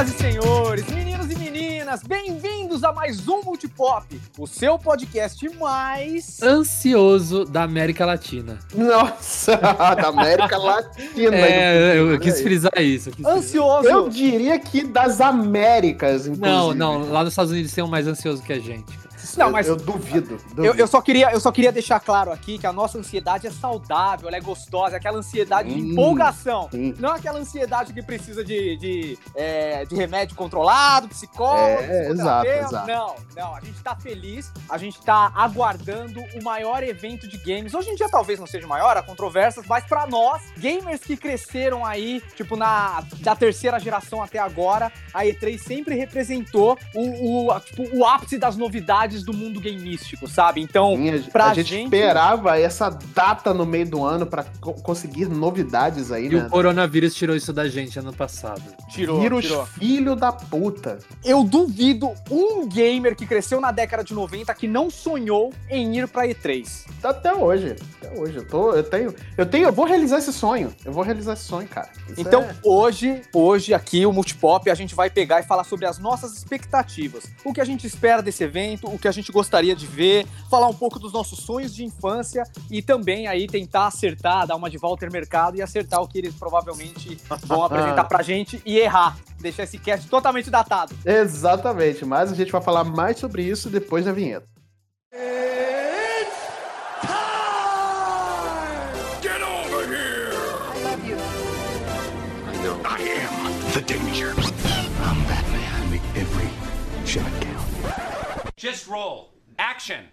Senhoras e senhores, meninos e meninas, bem-vindos a mais um Multipop, o seu podcast mais ansioso da América Latina. Nossa, da América Latina. É, eu, eu quis frisar isso. Quis ansioso. Frisar. Eu diria que das Américas, inclusive. Não, não, lá nos Estados Unidos tem um mais ansioso que a gente. Não, mas eu, eu duvido. duvido. Eu, eu, só queria, eu só queria deixar claro aqui que a nossa ansiedade é saudável, ela é gostosa, é aquela ansiedade hum, de empolgação. Hum. Não é aquela ansiedade que precisa de, de, é, de remédio controlado, psicólogo, é, exato, exato. Não, não. A gente tá feliz, a gente tá aguardando o maior evento de games. Hoje em dia talvez não seja maior, há controvérsias, mas para nós, gamers que cresceram aí, tipo, na da terceira geração até agora, a E3 sempre representou o, o, tipo, o ápice das novidades do mundo gameístico, sabe? Então, Sim, a, pra a gente, gente, esperava essa data no meio do ano para co conseguir novidades aí, e né? E o coronavírus tirou isso da gente ano passado. Tirou, Vírus tirou. filho da puta. Eu duvido um gamer que cresceu na década de 90 que não sonhou em ir pra E3. Até hoje. Até hoje. Eu, tô, eu tenho. Eu tenho. Eu vou realizar esse sonho. Eu vou realizar esse sonho, cara. Isso então, é... hoje, hoje, aqui, o Multipop, a gente vai pegar e falar sobre as nossas expectativas. O que a gente espera desse evento, o que a gente gostaria de ver, falar um pouco dos nossos sonhos de infância e também aí tentar acertar, dar uma de Walter Mercado e acertar o que eles provavelmente vão apresentar pra gente e errar. Deixar esse cast totalmente datado. Exatamente, mas a gente vai falar mais sobre isso depois da vinheta. Just roll. Action.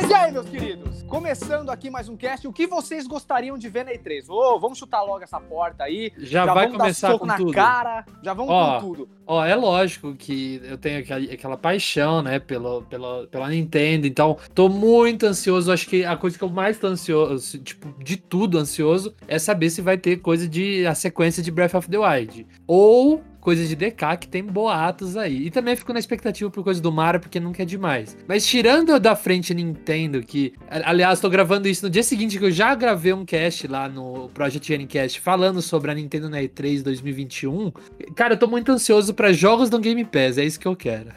Mas e aí, meus queridos? Começando aqui mais um cast, o que vocês gostariam de ver na E3? Ô, oh, vamos chutar logo essa porta aí. Já, já vai começar com na tudo. cara, já vamos ó, com tudo. Ó, é lógico que eu tenho aquela, aquela paixão, né, pelo, pela, pela Nintendo, então tô muito ansioso. Acho que a coisa que eu mais tô ansioso, tipo, de tudo ansioso, é saber se vai ter coisa de a sequência de Breath of the Wild. Ou coisas de DK que tem boatos aí. E também fico na expectativa por coisa do Mario, porque nunca é demais. Mas tirando da frente Nintendo, que, aliás, tô gravando isso no dia seguinte que eu já gravei um cast lá no Project N-Cast falando sobre a Nintendo na E3 2021. Cara, eu tô muito ansioso para jogos do Game Pass, é isso que eu quero.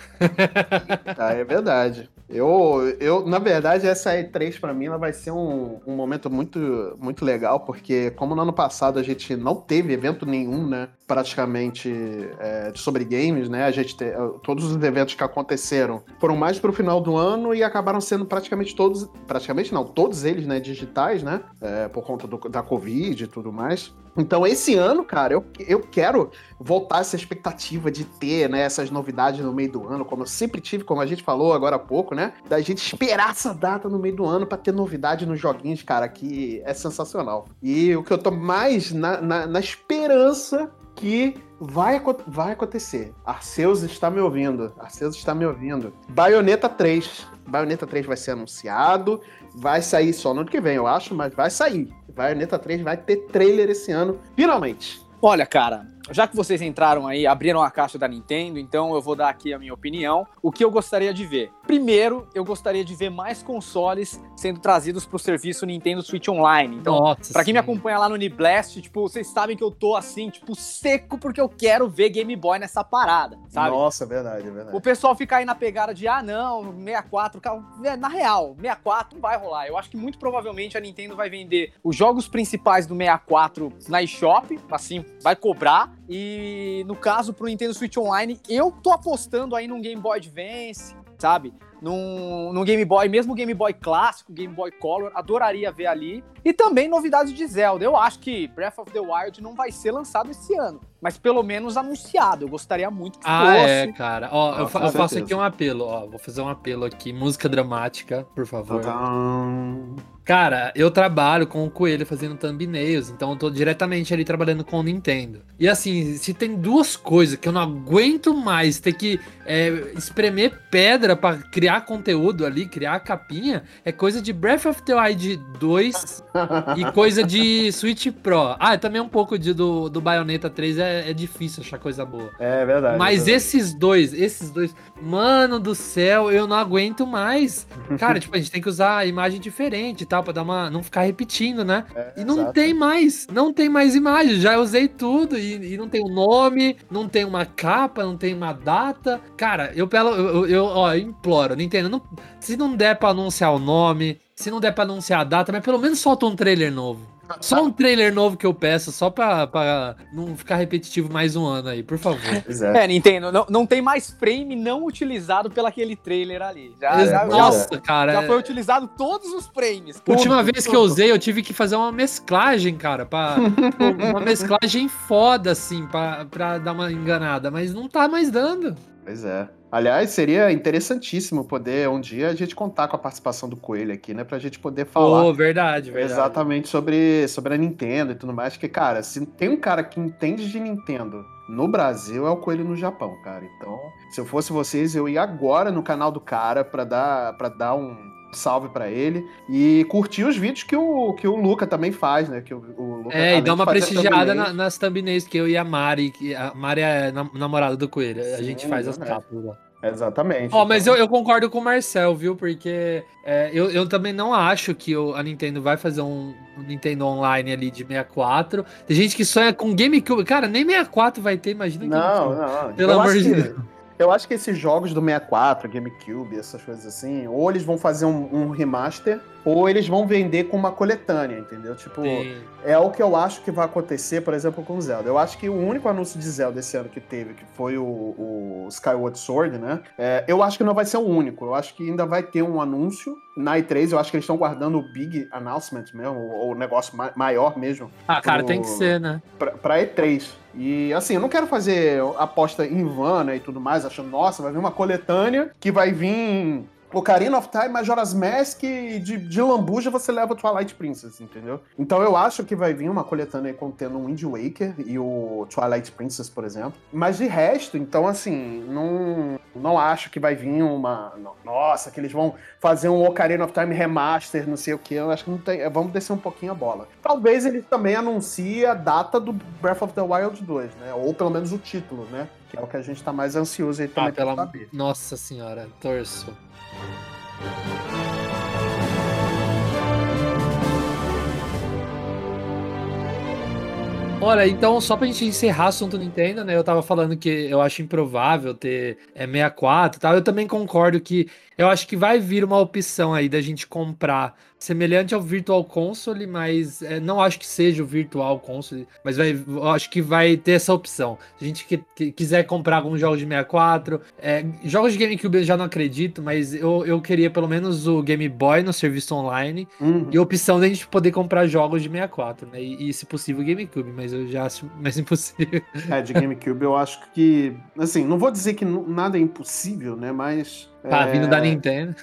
ah, é verdade. Eu, eu, na verdade, essa E3 para mim ela vai ser um, um momento muito, muito legal, porque como no ano passado a gente não teve evento nenhum, né? Praticamente é, sobre games, né? A gente te, todos os eventos que aconteceram foram mais pro final do ano e acabaram sendo praticamente todos, praticamente não, todos eles, né? Digitais, né? É, por conta do, da Covid e tudo mais. Então, esse ano, cara, eu, eu quero voltar essa expectativa de ter, né, essas novidades no meio do ano, como eu sempre tive, como a gente falou agora há pouco, né? Da gente esperar essa data no meio do ano para ter novidade nos joguinhos, cara, que é sensacional. E o que eu tô mais na, na, na esperança que vai, vai acontecer. Arceus está me ouvindo. Arceus está me ouvindo. Bayonetta 3. Bayonetta 3 vai ser anunciado. Vai sair só no ano que vem, eu acho, mas vai sair. Bayonetta 3 vai ter trailer esse ano, finalmente. Olha, cara, já que vocês entraram aí, abriram a caixa da Nintendo, então eu vou dar aqui a minha opinião. O que eu gostaria de ver? Primeiro, eu gostaria de ver mais consoles sendo trazidos para o serviço Nintendo Switch Online. Então, para quem me acompanha lá no Niblast, tipo, vocês sabem que eu tô assim, tipo, seco porque eu quero ver Game Boy nessa parada, sabe? Nossa, verdade, verdade. O pessoal fica aí na pegada de, ah, não, 64, é, na real, 64 não vai rolar. Eu acho que muito provavelmente a Nintendo vai vender os jogos principais do 64 na eShop, assim, vai cobrar e no caso pro Nintendo Switch Online, eu tô apostando aí num Game Boy Advance, sabe? Num, num Game Boy, mesmo Game Boy clássico, Game Boy Color, adoraria ver ali. E também novidades de Zelda. Eu acho que Breath of the Wild não vai ser lançado esse ano, mas pelo menos anunciado. Eu gostaria muito que ah, fosse. Ah, é, cara. Ó, eu, fa eu faço aqui um apelo, ó. Vou fazer um apelo aqui. Música dramática, por favor. Tadam. Cara, eu trabalho com o Coelho fazendo thumbnails, então eu tô diretamente ali trabalhando com o Nintendo. E assim, se tem duas coisas que eu não aguento mais ter que é, espremer pedra para criar conteúdo ali, criar capinha, é coisa de Breath of the Wild 2 e coisa de Switch Pro. Ah, também um pouco de, do, do Bayonetta 3 é, é difícil achar coisa boa. É verdade. Mas é verdade. esses dois, esses dois, mano do céu, eu não aguento mais. Cara, tipo, a gente tem que usar a imagem diferente tal, pra dar uma. não ficar repetindo, né? É, E não exato. tem mais, não tem mais imagem. Já usei tudo e, e não tem o nome, não tem uma capa, não tem uma data. Cara, eu pelo, eu, eu, eu, ó, eu imploro, Nintendo, não, se não der pra anunciar o nome, se não der pra anunciar a data, mas pelo menos solta um trailer novo. Só um trailer novo que eu peço, só pra, pra não ficar repetitivo mais um ano aí, por favor. É. É, Nintendo, não, não tem mais frame não utilizado pelaquele trailer ali. Já, já, já- Nossa, cara. já é- foi utilizado todos os frames. Última Tudo, vez que eu usei, eu tive que fazer uma mesclagem, cara, pra, uma mesclagem foda, assim, pra, pra dar uma enganada, mas não tá mais dando. Pois é. Aliás, seria interessantíssimo poder um dia a gente contar com a participação do Coelho aqui, né? Pra gente poder falar Pô, verdade, verdade. exatamente sobre, sobre a Nintendo e tudo mais. Que, cara, se tem um cara que entende de Nintendo no Brasil, é o Coelho no Japão, cara. Então, se eu fosse vocês, eu ia agora no canal do cara pra dar, pra dar um salve pra ele e curtir os vídeos que o, que o Luca também faz, né? Que o, o Luca, É, e dá uma prestigiada thumbnails- na- nas thumbnails que eu e a Mari, que a Mari é nam- namorada do Coelho, a Sim, gente faz as capas lá. Exatamente. Ó, mas então- eu, eu concordo com o Marcel, viu? Porque é, eu, eu também não acho que o- a Nintendo vai fazer um, um Nintendo Online ali de 64. Tem gente que sonha com GameCube. Cara, nem 64 vai ter, imagina Não, não. Pelo Eu amor de Deus. Eu acho que esses jogos do 64, GameCube, essas coisas assim, ou eles vão fazer um, um remaster, ou eles vão vender com uma coletânea, entendeu? Tipo, Sim. é o que eu acho que vai acontecer, por exemplo, com o Zelda. Eu acho que o único anúncio de Zelda esse ano que teve, que foi o, o Skyward Sword, né? É, eu acho que não vai ser o único. Eu acho que ainda vai ter um anúncio na E3. Eu acho que eles estão guardando o big announcement mesmo, ou o negócio ma- maior mesmo, Ah, cara, pro- tem que ser, né? pra, pra E3. E assim, eu não quero fazer aposta em vana né, e tudo mais, achando, nossa, vai vir uma coletânea que vai vir Ocarina of Time, Majora's Mask e de, de lambuja você leva Twilight Princess, entendeu? Então eu acho que vai vir uma coletânea contendo o Wind Waker e o Twilight Princess, por exemplo. Mas de resto, então assim, não, não acho que vai vir uma. nossa, que eles vão fazer um Ocarina of Time remaster, não sei o que. Eu acho que não tem. Vamos descer um pouquinho a bola. Talvez ele também anuncie a data do Breath of the Wild 2, né? Ou pelo menos o título, né? Que é o que a gente tá mais ansioso aí também Ah, pra pela... saber. Nossa senhora, torço. Olha, então, só pra gente encerrar o assunto Nintendo, né? Eu tava falando que eu acho improvável ter é, 64 e tal. Eu também concordo que eu acho que vai vir uma opção aí da gente comprar semelhante ao Virtual Console, mas é, não acho que seja o Virtual Console, mas vai, acho que vai ter essa opção. Se a gente que, que quiser comprar alguns jogos de 64, é, jogos de GameCube eu já não acredito, mas eu, eu queria pelo menos o Game Boy no serviço online Uhum. e a opção da gente poder comprar jogos de 64, né? E, e se possível, GameCube, mas eu já acho mais impossível. É, de GameCube eu acho que. Assim, não vou dizer que nada é impossível, né? Mas. Tá é, vindo da Nintendo.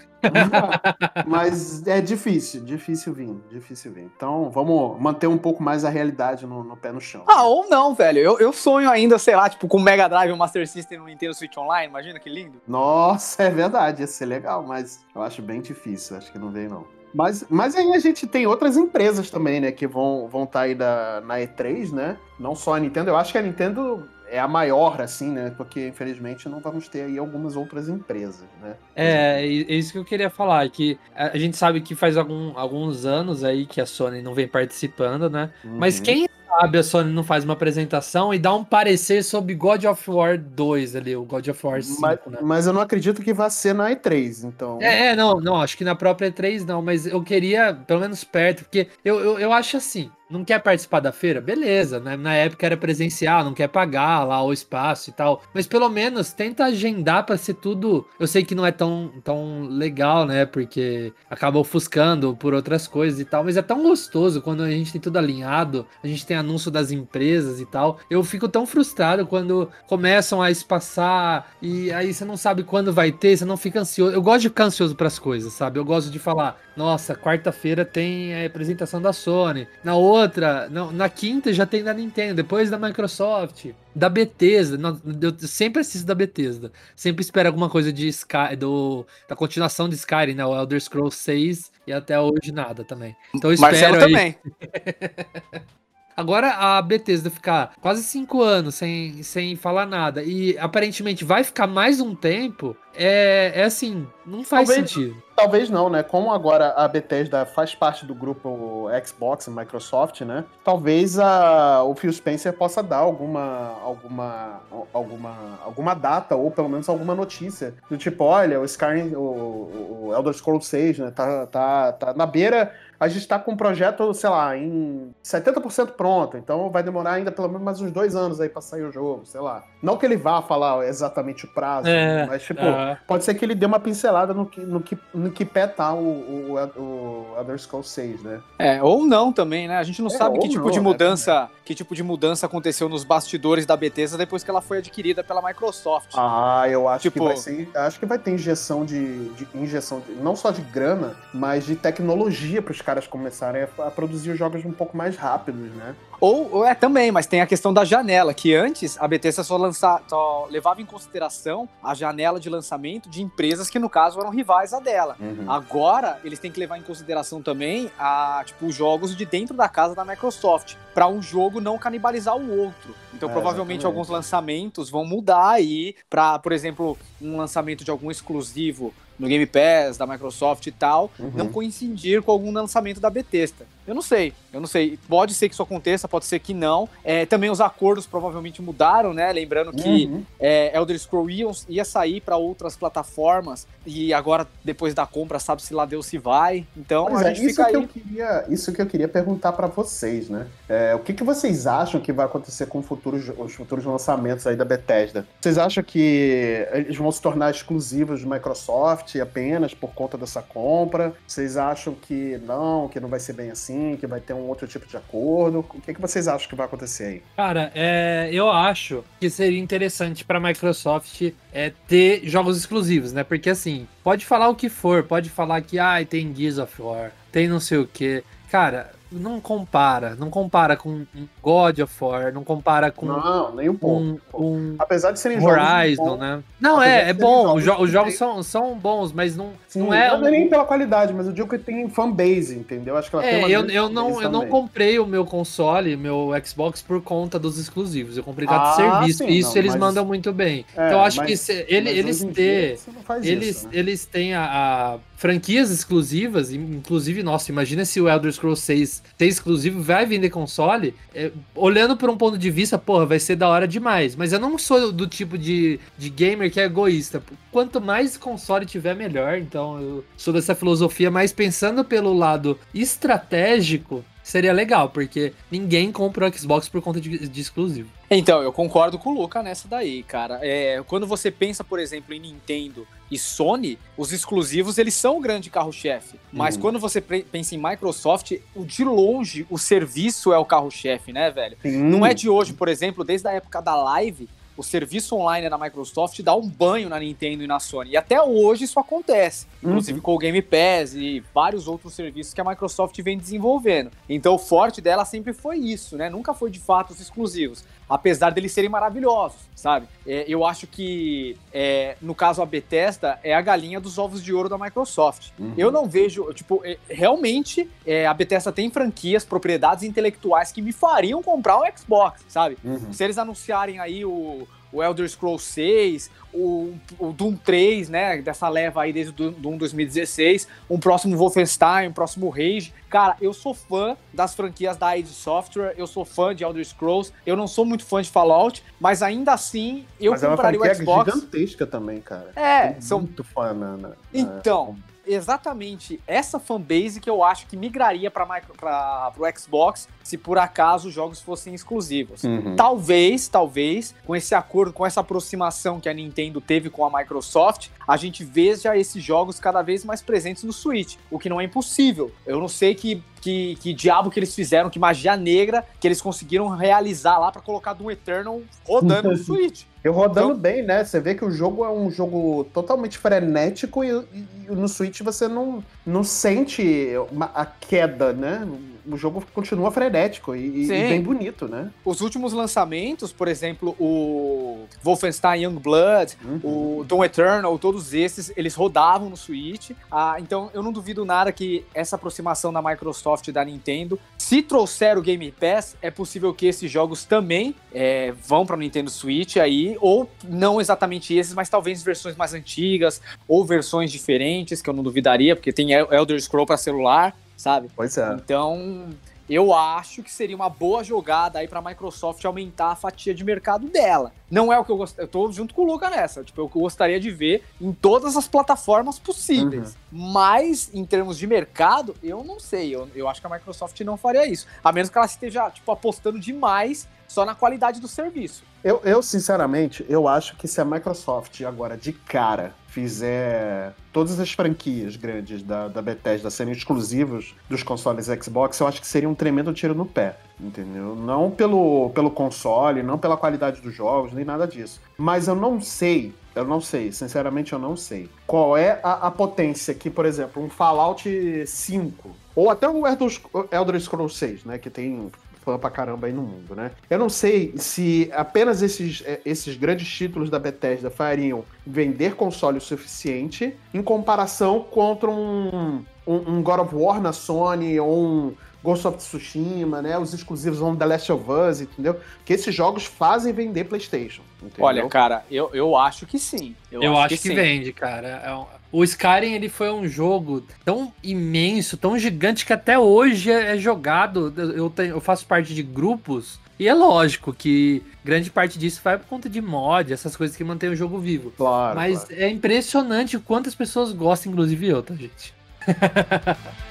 Mas é difícil, difícil vir, difícil vir. Então vamos manter um pouco mais a realidade no, no pé no chão. Ah, ou não, velho. Eu, eu sonho ainda, sei lá, tipo, com o Mega Drive, o Master System no Nintendo Switch Online. Imagina que lindo. Nossa, é verdade, ia ser legal, mas eu acho bem difícil, acho que não vem não. Mas, mas aí a gente tem outras empresas também, né, que vão estar vão tá aí da, na E3, né? Não só a Nintendo, eu acho que a Nintendo é a maior, assim, né? Porque, infelizmente, não vamos ter aí algumas outras empresas, né? É, é isso que eu queria falar, que a gente sabe que faz algum- alguns anos aí que a Sony não vem participando, né? Mas Uhum. quem sabe a Sony não faz uma apresentação e dá um parecer sobre God of War 2 ali, o God of War 5, Mas, né? mas eu não acredito que vá ser na E3, então. É, é, não, não, acho que na própria E3 não, mas eu queria, pelo menos perto, porque eu, eu, eu acho assim, não quer participar da feira? Beleza, né? Na época era presencial, não quer pagar lá o espaço e tal, mas pelo menos tenta agendar pra ser tudo. Eu sei que não é tão, tão legal, né? Porque acaba ofuscando por outras coisas e tal, mas é tão gostoso quando a gente tem tudo alinhado, a gente tem anúncio das empresas e tal. Eu fico tão frustrado quando começam a espaçar e aí você não sabe quando vai ter, você não fica ansioso. Eu gosto de ficar ansioso pras coisas, sabe? Eu gosto de falar, nossa, quarta-feira tem a apresentação da Sony. Na outra, na, na quinta já tem da Nintendo, depois da Microsoft, da Bethesda. Eu sempre assisto da Bethesda. Sempre espero alguma coisa de Sky, do, da continuação de Skyrim, né? O Elder Scrolls 6 e até hoje nada também. Então eu espero Marcelo aí. também. Agora a Bethesda ficar quase cinco anos sem, sem falar nada e aparentemente vai ficar mais um tempo, é, é assim, não faz Talvez- sentido. Talvez não, né? Como agora a Bethesda faz parte do grupo Xbox e Microsoft, né? Talvez a, o Phil Spencer possa dar alguma, alguma, alguma, alguma data ou pelo menos alguma notícia do tipo, olha, o Skyrim, o, o Elder Scrolls 6, né? Tá, tá, tá na beira. A gente tá com um projeto, sei lá, em 70% pronto, então vai demorar ainda pelo menos mais uns dois anos aí pra sair o jogo, sei lá. Não que ele vá falar exatamente o prazo, É, mas tipo, aham. Pode ser que ele dê uma pincelada no que, no que, no que pé tá o, o, o Elder Scrolls 6, né? É, ou não também, né? A gente não É, sabe que tipo não, de né, mudança, que tipo de mudança aconteceu nos bastidores da Bethesda depois que ela foi adquirida pela Microsoft. Ah, eu acho Tipo- que vai ser. Acho que vai ter injeção de. de- injeção de, não só de grana, mas de tecnologia para os caras começarem a, a produzir os jogos um pouco mais rápidos, né? Ou, ou é também, mas tem a questão da janela, que antes a Bethesda só, lança, só levava em consideração a janela de lançamento de empresas que, no caso, eram rivais à dela. Uhum. Agora, eles têm que levar em consideração também a, tipo, os jogos de dentro da casa da Microsoft, para um jogo não canibalizar o outro. Então, É, provavelmente, exatamente. alguns lançamentos vão mudar aí para, por exemplo, um lançamento de algum exclusivo no Game Pass da Microsoft e tal, Uhum. não coincidir com algum lançamento da Bethesda. Eu não sei, eu não sei. Pode ser que isso aconteça, pode ser que não. É, também os acordos provavelmente mudaram, né? Lembrando que Uhum. é, Elder Scrolls ia, ia sair para outras plataformas e agora, depois da compra, sabe-se lá Deus se vai. Então Pois a é, gente isso fica que aí. eu queria, isso que eu queria perguntar para vocês, né? É, o que, que vocês acham que vai acontecer com futuros, os futuros lançamentos aí da Bethesda? Vocês acham que eles vão se tornar exclusivos de Microsoft apenas por conta dessa compra? Vocês acham que não, que não vai ser bem assim, que vai ter um outro tipo de acordo? O que, que vocês acham que vai acontecer aí? Cara, é, eu acho que seria interessante pra Microsoft é, ter jogos exclusivos, né? Porque assim, pode falar o que for, pode falar que ah, tem Gears of War, tem não sei o que. Cara, não compara, não compara com God of War, não compara com não, nem um pouco. um, um Apesar de serem jogos Horizon, bons, né? Não, é, é bom, jogos os, os jogos tem- são, são bons, mas não, Sim, não é não é nem pela qualidade, mas eu digo que tem fanbase, entendeu? Acho que ela tem É, uma eu, eu, não, eu não comprei o meu console, meu Xbox, por conta dos exclusivos. Eu comprei cada Ah, serviço. sim, isso não, eles mas- mandam muito bem. É, então eu acho mas- que se- ele- eles ter. Eles, isso, né? eles têm a, a franquias exclusivas, inclusive, nossa, imagina se o Elder Scrolls 6 ter exclusivo, vai vender console. é, olhando por um ponto de vista, porra, vai ser da hora demais. Mas eu não sou do tipo de, de gamer que é egoísta. Quanto mais console tiver, melhor. Então eu sou dessa filosofia, mas pensando pelo lado estratégico. Seria legal, porque ninguém compra o Xbox por conta de, de exclusivo. Então, eu concordo com o Luca nessa daí, cara. É, quando você pensa, por exemplo, em Nintendo e Sony, os exclusivos eles são o grande carro-chefe. Mas Uhum. quando você pensa em Microsoft, o de longe o serviço é o carro-chefe, né, velho? Sim. Não é de hoje, por exemplo, desde a época da Live, o serviço online da Microsoft dá um banho na Nintendo e na Sony. E até hoje isso acontece. Inclusive com o Game Pass e vários outros serviços que a Microsoft vem desenvolvendo. Então o forte dela sempre foi isso, né? Nunca foi de fato os exclusivos. Apesar deles serem maravilhosos, sabe? É, eu acho que, é, no caso, a Bethesda é a galinha dos ovos de ouro da Microsoft. Uhum. Eu não vejo, tipo, é, realmente é, a Bethesda tem franquias, propriedades intelectuais que me fariam comprar um Xbox, sabe? Uhum. Se eles anunciarem aí o, o Elder Scrolls 6, o, o Doom 3, né, dessa leva aí desde o Doom 2016, um próximo Wolfenstein, um próximo Rage. Cara, eu sou fã das franquias da id Software, eu sou fã de Elder Scrolls, eu não sou muito fã de Fallout, mas ainda assim eu Mas é uma compraria o Xbox. gigantesca também, cara. É, são muito fã na, na- Então, exatamente essa fanbase que eu acho que migraria para o Xbox se por acaso os jogos fossem exclusivos. Uhum. Talvez, talvez, com esse acordo, com essa aproximação que a Nintendo teve com a Microsoft, a gente veja esses jogos cada vez mais presentes no Switch, o que não é impossível. Eu não sei que que, que diabo que eles fizeram, que magia negra que eles conseguiram realizar lá para colocar Doom Eternal rodando no Switch. Eu rodando então, bem, né? Você vê que o jogo é um jogo totalmente frenético e, e, e no Switch você não, não sente uma, a queda, né? O jogo continua frenético e, e, bem bonito, né? Os últimos lançamentos, por exemplo, o Wolfenstein Youngblood, uhum. o Doom Eternal, todos esses, eles rodavam no Switch. Ah, então eu não duvido nada que essa aproximação da Microsoft e da Nintendo, se trouxer o Game Pass, é possível que esses jogos também é, vão para o Nintendo Switch aí, ou não exatamente esses, mas talvez versões mais antigas ou versões diferentes, que eu não duvidaria, porque tem Elder Scroll para celular sabe? Pois é. Então, eu acho que seria uma boa jogada aí para a Microsoft aumentar a fatia de mercado dela. Não é o que eu gostaria, eu tô junto com o Luca nessa, tipo, é o que eu gostaria de ver em todas as plataformas possíveis. Uhum. Mas, em termos de mercado, eu não sei, eu, eu acho que a Microsoft não faria isso. A menos que ela esteja, tipo, apostando demais só na qualidade do serviço. Eu, eu, sinceramente, eu acho que se a Microsoft agora, de cara, fizer todas as franquias grandes da, da Bethesda serem exclusivos dos consoles Xbox, eu acho que seria um tremendo tiro no pé, entendeu? Não pelo, pelo console, não pela qualidade dos jogos, nem nada disso. Mas eu não sei, eu não sei, sinceramente eu não sei, qual é a, a potência que, por exemplo, um Fallout 5, ou até o Elder Scrolls 6, né, que tem fã pra caramba aí no mundo, né? Eu não sei se apenas esses, é, esses grandes títulos da Bethesda fariam vender console o suficiente em comparação contra um, um, um God of War na Sony ou um Ghost of Tsushima, né? Os exclusivos vão The Last of Us, entendeu? Que esses jogos fazem vender PlayStation. Entendeu? Olha, cara, eu, eu acho que sim. Eu, eu acho, acho, que, que vende, cara. É o Skyrim ele foi um jogo tão imenso, tão gigante que até hoje é, é jogado. Eu, tenho, eu faço parte de grupos e é lógico que grande parte disso vai por conta de mod, essas coisas que mantêm o jogo vivo. Claro. Mas claro. é impressionante o quanto as pessoas gostam, inclusive eu, tá, gente?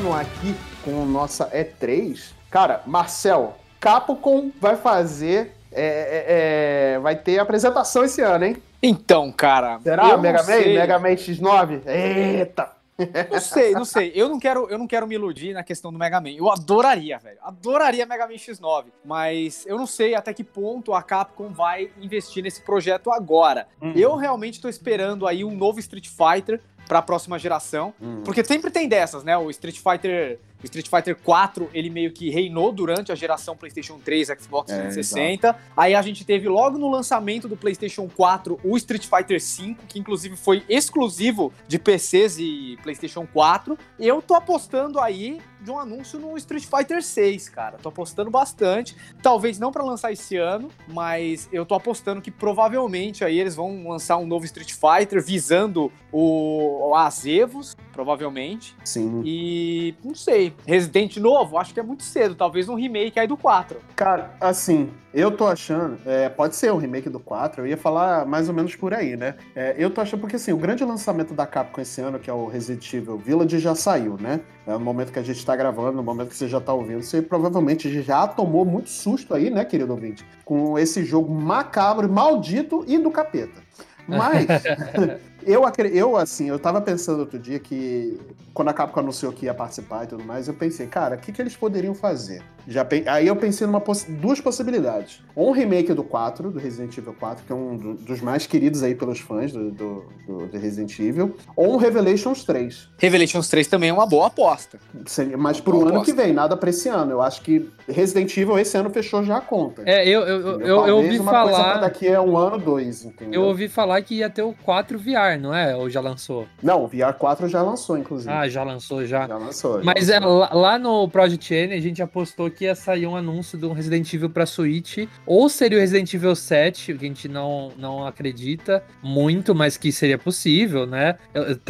continuar aqui com nossa E3. Cara, Marcel, Capcom vai fazer. É, é, é, vai ter apresentação esse ano, hein? Então, cara. Será? Mega Man? Mega Man X9? Eita! Não sei, não sei. Eu não quero, eu não quero me iludir na questão do Mega Man. Eu adoraria, velho. Adoraria Mega Man X9, mas eu não sei até que ponto a Capcom vai investir nesse projeto agora. Uhum. Eu realmente estou esperando aí um novo Street Fighter para a próxima geração, uhum. porque sempre tem dessas, né? O Street Fighter o Street Fighter 4, ele meio que reinou durante a geração PlayStation 3, Xbox 360. É, Aí a gente teve logo no lançamento do PlayStation 4 o Street Fighter 5, que inclusive foi exclusivo de PCs e PlayStation 4. Eu tô apostando aí de um anúncio no Street Fighter 6, cara. Tô apostando bastante. Talvez não para lançar esse ano, mas eu tô apostando que provavelmente aí eles vão lançar um novo Street Fighter visando o, o Azevos, provavelmente. Sim. E não sei, Resident novo, acho que é muito cedo, talvez um remake aí do 4. Cara, assim, eu tô achando, é, pode ser um remake do 4, eu ia falar mais ou menos por aí, né? É, eu tô achando porque assim, o grande lançamento da Capcom esse ano, que é o Resident Evil Village, já saiu, né? É no momento que a gente tá gravando, no momento que você já tá ouvindo, você provavelmente já tomou muito susto aí, né, querido ouvinte? Com esse jogo macabro, maldito e do capeta. Mas Eu, eu, assim, eu tava pensando outro dia que, quando a Capcom anunciou que ia participar e tudo mais, eu pensei, cara, o que, que eles poderiam fazer? Já, aí eu pensei em poss duas possibilidades. Ou um remake do 4, do Resident Evil 4, que é um do, dos mais queridos aí pelos fãs do, do, do, do, Resident Evil, ou um Revelations 3. Revelations 3 também é uma boa aposta. Seria, mas uma pro ano aposta. que vem, nada pra esse ano. Eu acho que Resident Evil esse ano fechou já a conta. É, eu, eu, eu, eu, eu ouvi uma falar... Coisa pra daqui a um ano, dois, entendeu? Eu ouvi falar que ia ter o 4 VR não é? Ou já lançou? Não, o VR 4 já lançou, inclusive. Ah, já lançou, já. Já lançou. Já Mas lançou. É, lá no Project N a gente apostou que ia sair um anúncio de um Resident Evil pra Switch, ou seria o Resident Evil 7, que a gente não, não acredita muito, mas que seria possível, né?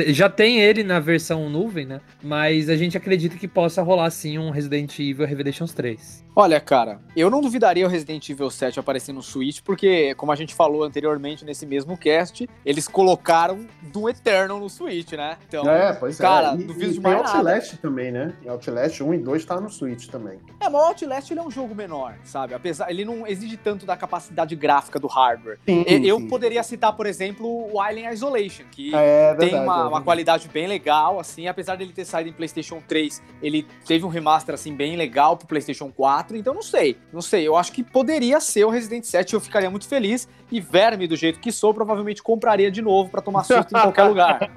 Já tem ele na versão nuvem, né? Mas a gente acredita que possa rolar sim um Resident Evil Revelations 3. Olha, cara, eu não duvidaria o Resident Evil 7 aparecer no Switch, porque, como a gente falou anteriormente nesse mesmo cast, eles colocaram do Eternal no Switch, né? Então, é, pois cara, é. E, duvido e demais. Tem Outlast nada. também, né? E Outlast 1 e 2 tá no Switch também. É, o Outlast ele é um jogo menor, sabe? Apesar, ele não exige tanto da capacidade gráfica do hardware. Sim, eu sim. poderia citar, por exemplo, o Alien Isolation, que É tem verdade, uma, é uma qualidade bem legal, assim, apesar dele ter saído em PlayStation 3, ele teve um remaster assim bem legal pro PlayStation 4, então não sei, não sei, eu acho que poderia ser o Resident 7, eu ficaria muito feliz e verme do jeito que sou, provavelmente compraria de novo pra tomar susto em qualquer lugar.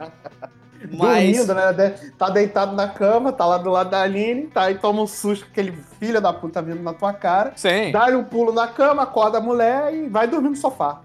Mas Dormindo, né? Tá deitado na cama, tá lá do lado da Aline, tá aí toma um susto, aquele filho da puta vindo na tua cara. sim. Dá-lhe um pulo na cama, acorda a mulher e vai dormir no sofá.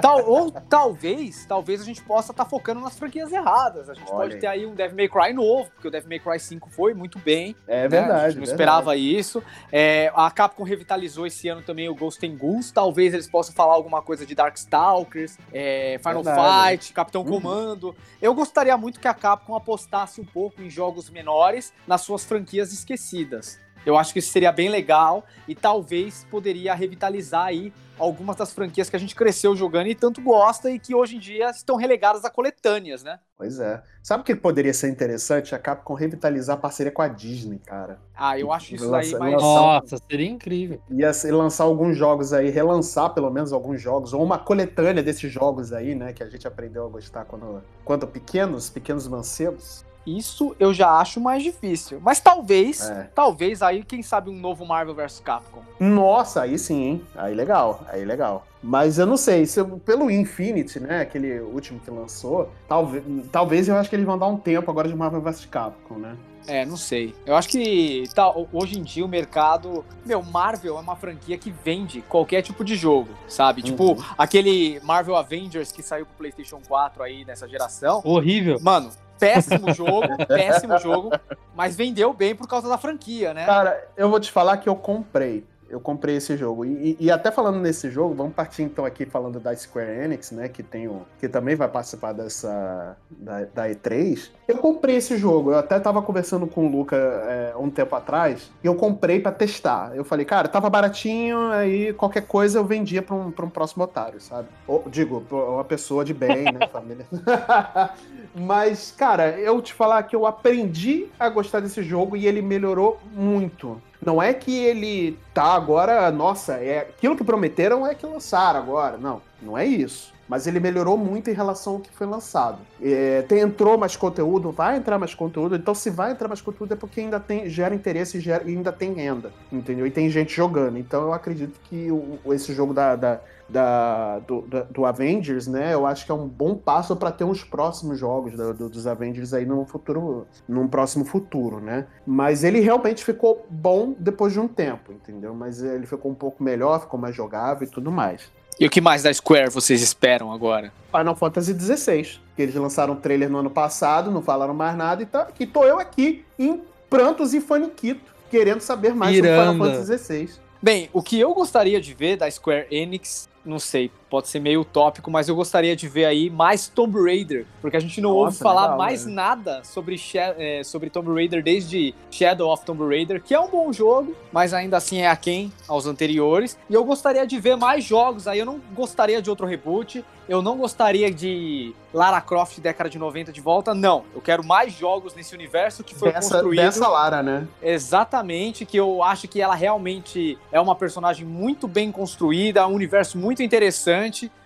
Tal, ou talvez, talvez a gente possa estar focando nas franquias erradas. A gente Olha pode ter aí um Devil May Cry novo, porque o Devil May Cry 5 foi muito bem. É né? verdade. A gente não verdade. esperava isso. É, a Capcom revitalizou esse ano também o Ghost and Goons. Talvez eles possam falar alguma coisa de Darkstalkers, é, Final Verdade. Fight, Capitão Uhum. Comando. Eu gostaria muito que a Capcom apostasse um pouco em jogos menores nas suas franquias esquecidas. Eu acho que isso seria bem legal e talvez poderia revitalizar aí algumas das franquias que a gente cresceu jogando e tanto gosta e que hoje em dia estão relegadas a coletâneas, né? Pois é. Sabe o que poderia ser interessante? A Capcom revitalizar a parceria com a Disney, cara. Ah, eu acho isso Lança- mais. lança- Nossa, seria incrível. Ia lançar alguns jogos aí, relançar pelo menos alguns jogos, ou uma coletânea desses jogos aí, né? Que a gente aprendeu a gostar quando, quando pequenos, pequenos mancebos. Isso eu já acho mais difícil. Mas talvez, É. talvez aí, quem sabe, um novo Marvel vs Capcom. Nossa, aí sim, hein? Aí legal, aí legal. Mas eu não sei, se eu- pelo Infinity, né? Aquele último que lançou, talvez, talvez eu acho que eles vão dar um tempo agora de Marvel vs Capcom, né? É, não sei. Eu acho que tá, hoje em dia o mercado. Meu, Marvel é uma franquia que vende qualquer tipo de jogo, sabe? Tipo, Uhum. aquele Marvel Avengers que saiu pro PlayStation 4 aí nessa geração. Horrível. Mano, péssimo jogo, péssimo jogo, mas vendeu bem por causa da franquia, né? Cara, eu vou te falar que eu comprei. Eu comprei esse jogo. E, e- até falando nesse jogo, vamos partir então aqui falando da Square Enix, né? Que tem o, que também vai participar dessa. Da, da E3. Eu comprei esse jogo. Eu até tava conversando com o Luca é, um tempo atrás. E eu comprei pra testar. Eu falei, cara, tava baratinho, aí qualquer coisa eu vendia pra um, pra um próximo otário, sabe? Ou, digo, uma pessoa de bem, né? Família. Mas, cara, eu te falar que eu aprendi a gostar desse jogo e ele melhorou muito. Não é que ele tá agora, nossa, é aquilo que prometeram é que lançaram agora. Não, não é isso. Mas ele melhorou muito em relação ao que foi lançado. É, tem, entrou mais conteúdo, vai entrar mais conteúdo. Então, se vai entrar mais conteúdo, é porque ainda tem, gera interesse e, gera- ainda tem renda. Entendeu? E tem gente jogando. Então, eu acredito que o- esse jogo da, da, da- do, da- do Avengers, né? Eu acho que é um bom passo para ter uns próximos jogos do- do- dos Avengers aí no futuro, num próximo futuro, né? Mas ele realmente ficou bom depois de um tempo, entendeu? Mas ele ficou um pouco melhor, ficou mais jogável e tudo mais. E o que mais da Square vocês esperam agora? Final Fantasy XVI, que eles lançaram um trailer no ano passado, não falaram mais nada, e tá, que tô eu aqui em prantos e faniquito, querendo saber mais sobre Miranda. Final Fantasy XVI. Bem, o que eu gostaria de ver da Square Enix, não sei, pode ser meio utópico, mas eu gostaria de ver aí mais Tomb Raider, porque a gente não Nossa, ouve falar legal, mais né? nada sobre, é, sobre Tomb Raider desde Shadow of Tomb Raider, que é um bom jogo, mas ainda assim é aquém aos anteriores. E eu gostaria de ver mais jogos aí, eu não gostaria de outro reboot, eu não gostaria de Lara Croft década de 90 de volta, não. Eu quero mais jogos nesse universo que foi Dessa, construído. dessa Lara, né? Exatamente, que eu acho que ela realmente é uma personagem muito bem construída, um universo muito interessante,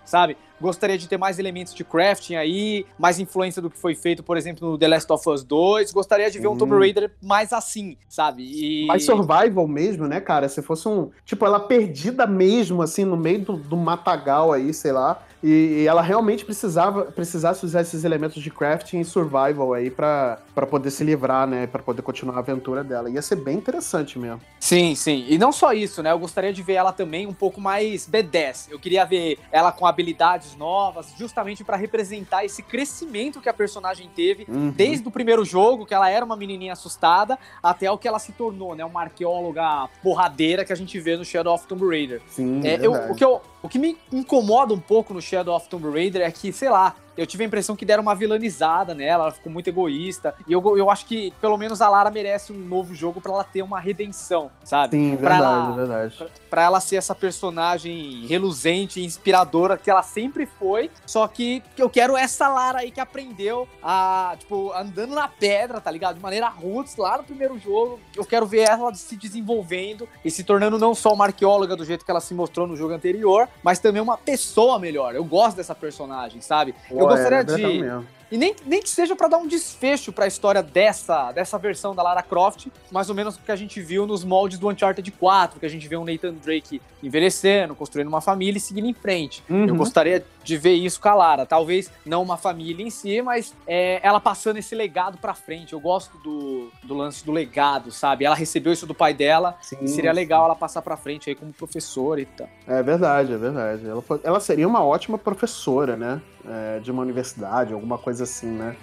sabe? Gostaria de ter mais elementos de crafting aí, mais influência do que foi feito, por exemplo, no The Last of Us 2. Gostaria de ver um Hum. Tomb Raider mais assim, sabe? E... Mais survival mesmo, né, cara? Se fosse um. Tipo, ela perdida mesmo, assim, no meio do, do matagal aí, sei lá. E, ela realmente precisava precisasse usar esses elementos de crafting e survival aí pra, pra poder se livrar, né? Pra poder continuar a aventura dela. Ia ser bem interessante mesmo. Sim, sim. E não só isso, né? Eu gostaria de ver ela também um pouco mais B10. Eu queria ver ela com habilidades novas, justamente pra representar esse crescimento que a personagem teve Uhum. Desde o primeiro jogo, que ela era uma menininha assustada, até o que ela se tornou, né? Uma arqueóloga porradeira que a gente vê no Shadow of Tomb Raider. Sim, É, eu- o, que eu- o que me incomoda um pouco no Shadow of Tomb Raider é que, sei lá, eu tive a impressão que deram uma vilanizada nela, ela ficou muito egoísta. E eu, eu acho que pelo menos a Lara merece um novo jogo para ela ter uma redenção, sabe? Sim, pra verdade, ela, verdade. Pra ela ser essa personagem reluzente, inspiradora que ela sempre foi. Só que eu quero essa Lara aí que aprendeu a, tipo, andando na pedra, tá ligado? De maneira roots lá no primeiro jogo. Eu quero ver ela se desenvolvendo e se tornando não só uma arqueóloga do jeito que ela se mostrou no jogo anterior, mas também uma pessoa melhor. Eu gosto dessa personagem, sabe? Eu Pô, gostaria é de. E nem, nem que seja pra dar um desfecho pra história dessa, dessa versão da Lara Croft, mais ou menos o que a gente viu nos moldes do Uncharted 4, que a gente vê um Nathan Drake envelhecendo, construindo uma família e seguindo em frente. Uhum. Eu gostaria de ver isso com a Lara. Talvez não uma família em si, mas é, ela passando esse legado pra frente. Eu gosto do, do lance do legado, sabe? Ela recebeu isso do pai dela Sim, e seria legal ela passar pra frente aí como professora e tal. É verdade, é verdade. Ela, ela seria uma ótima professora, né? É, de uma universidade, alguma coisa assim, né?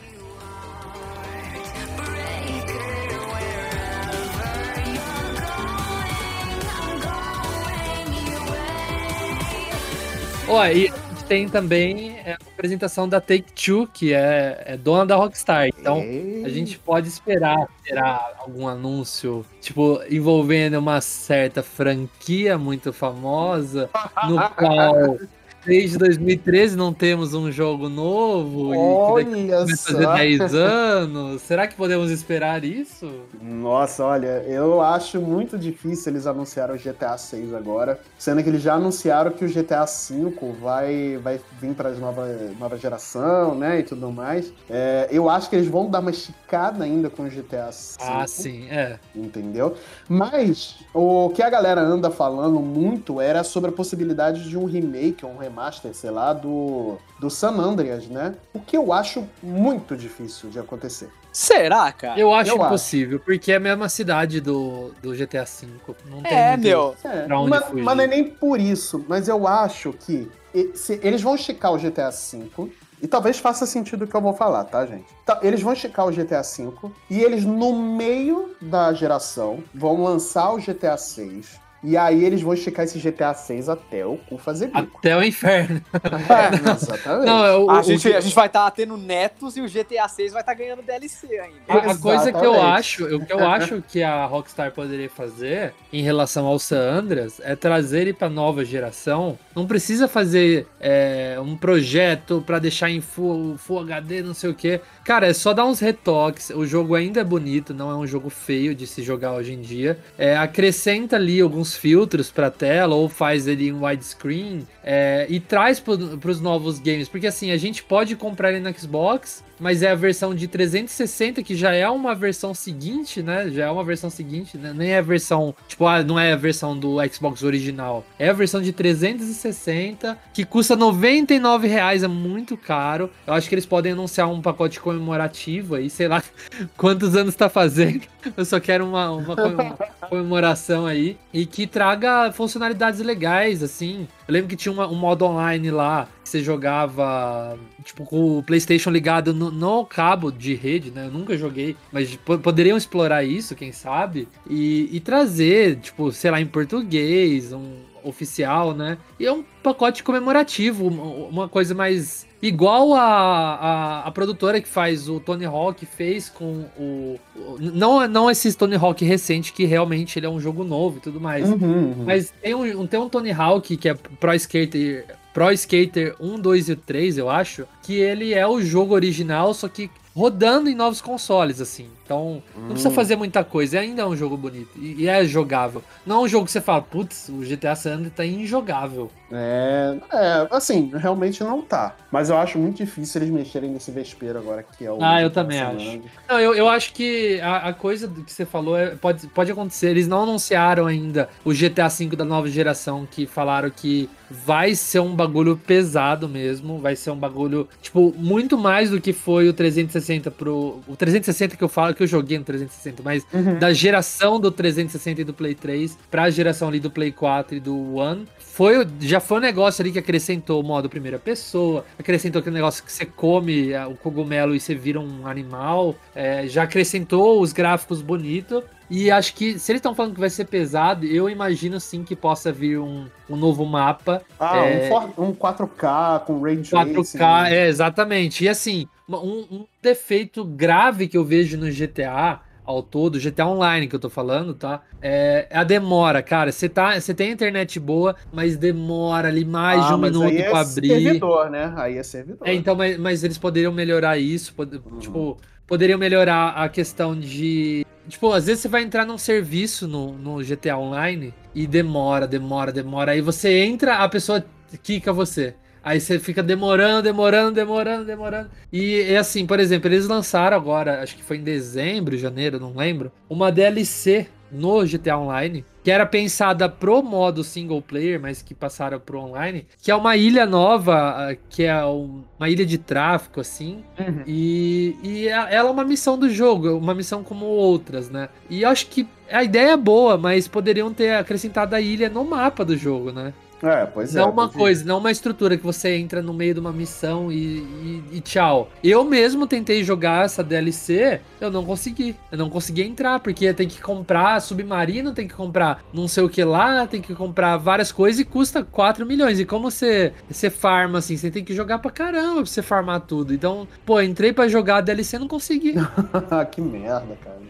Ó, e a gente tem também é, a apresentação da Take-Two, que é, é dona da Rockstar. Então, a gente pode esperar terá algum anúncio, tipo, envolvendo uma certa franquia muito famosa, no qual desde 2013 não temos um jogo novo e que Olha vai fazer só. 10 anos. Será que podemos esperar isso? Nossa, olha, eu acho muito difícil eles anunciarem o GTA 6 agora, sendo que eles já anunciaram que o GTA 5 vai, vai vir para nova, nova geração, né, e tudo mais. É, eu acho que eles vão dar uma esticada ainda com o GTA 5. Ah, sim, é. entendeu? Mas o que a galera anda falando muito era sobre a possibilidade de um remake um remaster, sei lá, do, do San Andreas, né? O que eu acho muito difícil de acontecer. Será, cara? Eu acho Eu acho. impossível, porque é a mesma cidade do, do GTA V. Não tem É, meu. É, Pra onde mas, fugir? mas não é nem por isso, mas eu acho que se- eles vão esticar o GTA V. E talvez faça sentido o que eu vou falar, tá, gente? Tá, eles vão esticar o GTA V e eles, no meio da geração, vão lançar o GTA VI. E aí eles vão esticar esse GTA VI até o cu fazer bico. Até o inferno. É, exatamente. Não, é o, A o- gente, a gente vai estar tendo netos e o GTA 6 vai estar ganhando DLC ainda. A, a coisa que eu acho, o que eu acho que a Rockstar poderia fazer em relação ao San Andreas é trazer ele para nova geração. Não precisa fazer é, um projeto para deixar em full, full HD, não sei o que. Cara, é só dar uns retoques. O jogo ainda é bonito, não é um jogo feio de se jogar hoje em dia. É, acrescenta ali alguns filtros para tela ou faz ele em widescreen é, e traz para os novos games, porque assim a gente pode comprar ele no Xbox mas é a versão de 360 que já é uma versão seguinte, né? Já é uma versão seguinte, né? nem é a versão, tipo, ah, não é a versão do Xbox original. É a versão de 360 que custa 99 reais, é muito caro. Eu acho que eles podem anunciar um pacote comemorativo aí, sei lá quantos anos tá fazendo. Eu só quero uma, uma comem- comemoração aí e que traga funcionalidades legais, assim. Eu lembro que tinha uma- um modo online lá que você jogava, tipo, com o PlayStation ligado no, no cabo de rede, né? Eu nunca joguei, mas po- poderiam explorar isso, quem sabe, e, e trazer, tipo, sei lá, em português, um oficial, né? E é um pacote comemorativo, uma, coisa mais igual a, a, a produtora que faz o Tony Hawk fez com o, o- não não esse Tony Hawk recente que realmente ele é um jogo novo e tudo mais. Uhum, uhum. Mas tem um, tem um Tony Hawk que é Pro Skater, Pro Skater 1, 2 e 3, eu acho, que ele é o jogo original, só que rodando em novos consoles, assim. Então, não precisa Hum. fazer muita coisa, ainda é um jogo bonito e, e é jogável. Não é um jogo que você fala, putz, o GTA San Andreas tá injogável. É, é, assim, realmente não tá. Mas eu acho muito difícil eles mexerem nesse vespeiro agora, que é o. Ah, eu também acho. Não, eu, eu acho que a, a coisa do que você falou é- pode, pode acontecer. Eles não anunciaram ainda o GTA V da nova geração, que falaram que vai ser um bagulho pesado mesmo. Vai ser um bagulho, tipo, muito mais do que foi o 360 pro. O 360 que eu falo, que eu joguei no 360, mas Uhum. da geração do 360 e do Play 3 pra geração ali do Play 4 e do One. Foi, o- já foi um negócio ali que acrescentou o modo primeira pessoa, acrescentou aquele negócio que você come ah, o cogumelo e você vira um animal, é, já acrescentou os gráficos bonitos. E acho que, se eles estão falando que vai ser pesado, eu imagino sim que possa vir um, um novo mapa. Ah, É. um, um 4K com Ray 4K, é, exatamente. E assim, um, um defeito grave que eu vejo no GTA ao todo, GTA Online que eu tô falando, tá? É a demora, cara. Você tá, você tem internet boa, mas demora ali mais de um minuto aí é pra abrir. servidor, né? Aí é servidor. É, então, mas, mas eles poderiam melhorar isso, pod- Uhum. tipo, poderiam melhorar a questão de. Tipo, às vezes você vai entrar num serviço no, no GTA Online e demora, demora, demora. Aí você entra, a pessoa quica você. Aí você fica demorando, demorando, demorando, demorando. E é assim, por exemplo, eles lançaram agora, acho que foi em dezembro, janeiro, não lembro, uma DLC no GTA Online, que era pensada pro modo single player, mas que passaram pro online, que é uma ilha nova, ah, que é um- uma ilha de tráfico, assim, Uhum. e, e a- ela é uma missão do jogo, uma missão como outras, né? E eu acho que a ideia é boa, mas poderiam ter acrescentado a ilha no mapa do jogo, né? É, pois é. não uma podia. coisa, não uma estrutura que você entra no meio de uma missão e, e- e tchau. Eu mesmo tentei jogar essa DLC, eu não consegui. Eu não consegui entrar, porque tem que comprar submarino, tem que comprar não sei o que lá, tem que comprar várias coisas e custa 4 milhões. E como você, você farma assim, você tem que jogar pra caramba pra você farmar tudo. Então, pô, entrei pra jogar a DLC e não consegui. que merda, cara.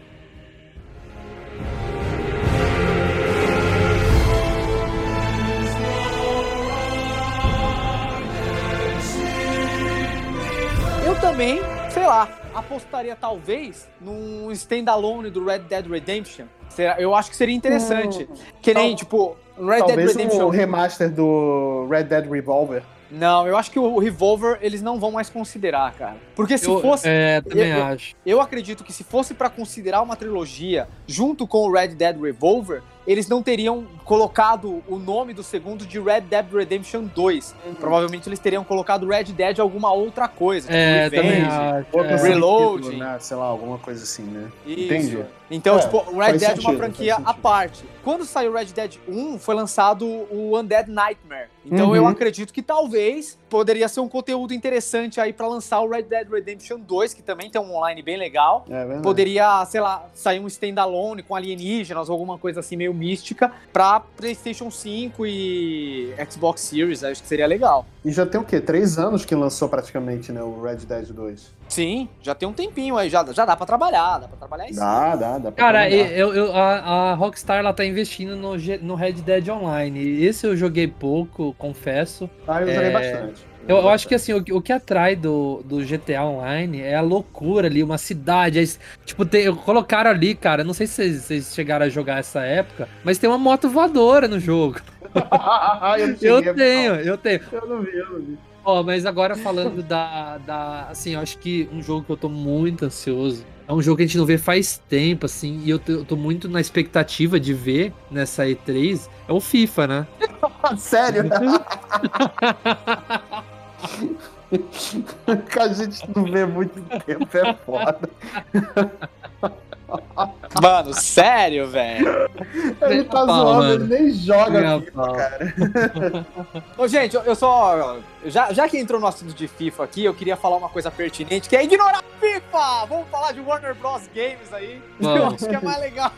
Também, sei lá, apostaria talvez num standalone do Red Dead Redemption. Será- Eu acho que seria interessante. que nem, tal- tipo, Red Dead Talvez Redemption. um remaster do Red Dead Revolver. Não, eu acho que o Revolver eles não vão mais considerar, cara. Porque se Eu- fosse. É, também eu- acho. Eu acredito que se fosse pra considerar uma trilogia junto com o Red Dead Revolver, eles não teriam colocado o nome do segundo de Red Dead Redemption 2. Provavelmente eles teriam colocado Red Dead alguma outra coisa. tipo É, Revenge, também. Outro é. Reloading. né? Sei lá, alguma coisa assim, né? Isso. Entendi. Então, É, tipo, o Red Dead é sentido, uma franquia à parte. Quando saiu o Red Dead 1, foi lançado o Undead Nightmare. Então Uhum. eu acredito que talvez poderia ser um conteúdo interessante aí pra lançar o Red Dead Redemption 2, que também tem um online bem legal. É. Poderia, sei lá, sair um standalone com alienígenas ou alguma coisa assim meio mística pra PlayStation 5 e Xbox Series. Acho que seria legal. E já tem o quê? Três anos que lançou praticamente, né? O Red Dead 2. Sim, já tem um tempinho aí, já, já dá pra trabalhar, dá pra trabalhar isso. Dá, dá, dá pra Cara, trabalhar. eu, eu- a, a Rockstar ela tá investindo no, no Red Dead Online. Esse eu joguei pouco, confesso. Ah, eu joguei é, bastante. Eu, eu acho que assim, o, que- o que atrai do, do GTA Online é a loucura ali, uma cidade. aí, tipo, tem, colocaram ali, cara. Não sei se vocês, vocês chegaram a jogar essa época, mas tem uma moto voadora no jogo. eu, Eu tenho, eu tenho. Eu não vi, eu não vi. Ó, mas agora falando da, da. Assim, eu acho que um jogo que eu tô muito ansioso. É um jogo que a gente não vê faz tempo, assim, e eu tô, eu tô muito na expectativa de ver nessa E3. É o FIFA, né? Sério? que a gente não vê muito tempo, é foda. Mano, sério, velho? Ele tá Pau, zoando, mano. ele nem joga Minha FIFA, pau. cara. Ô, gente, eu, eu só. Já, já que entrou no assunto de FIFA aqui, eu queria falar uma coisa pertinente, que é ignorar FIFA! Vamos falar de Warner Bros. Games aí. Eu Vamos. acho que é mais legal.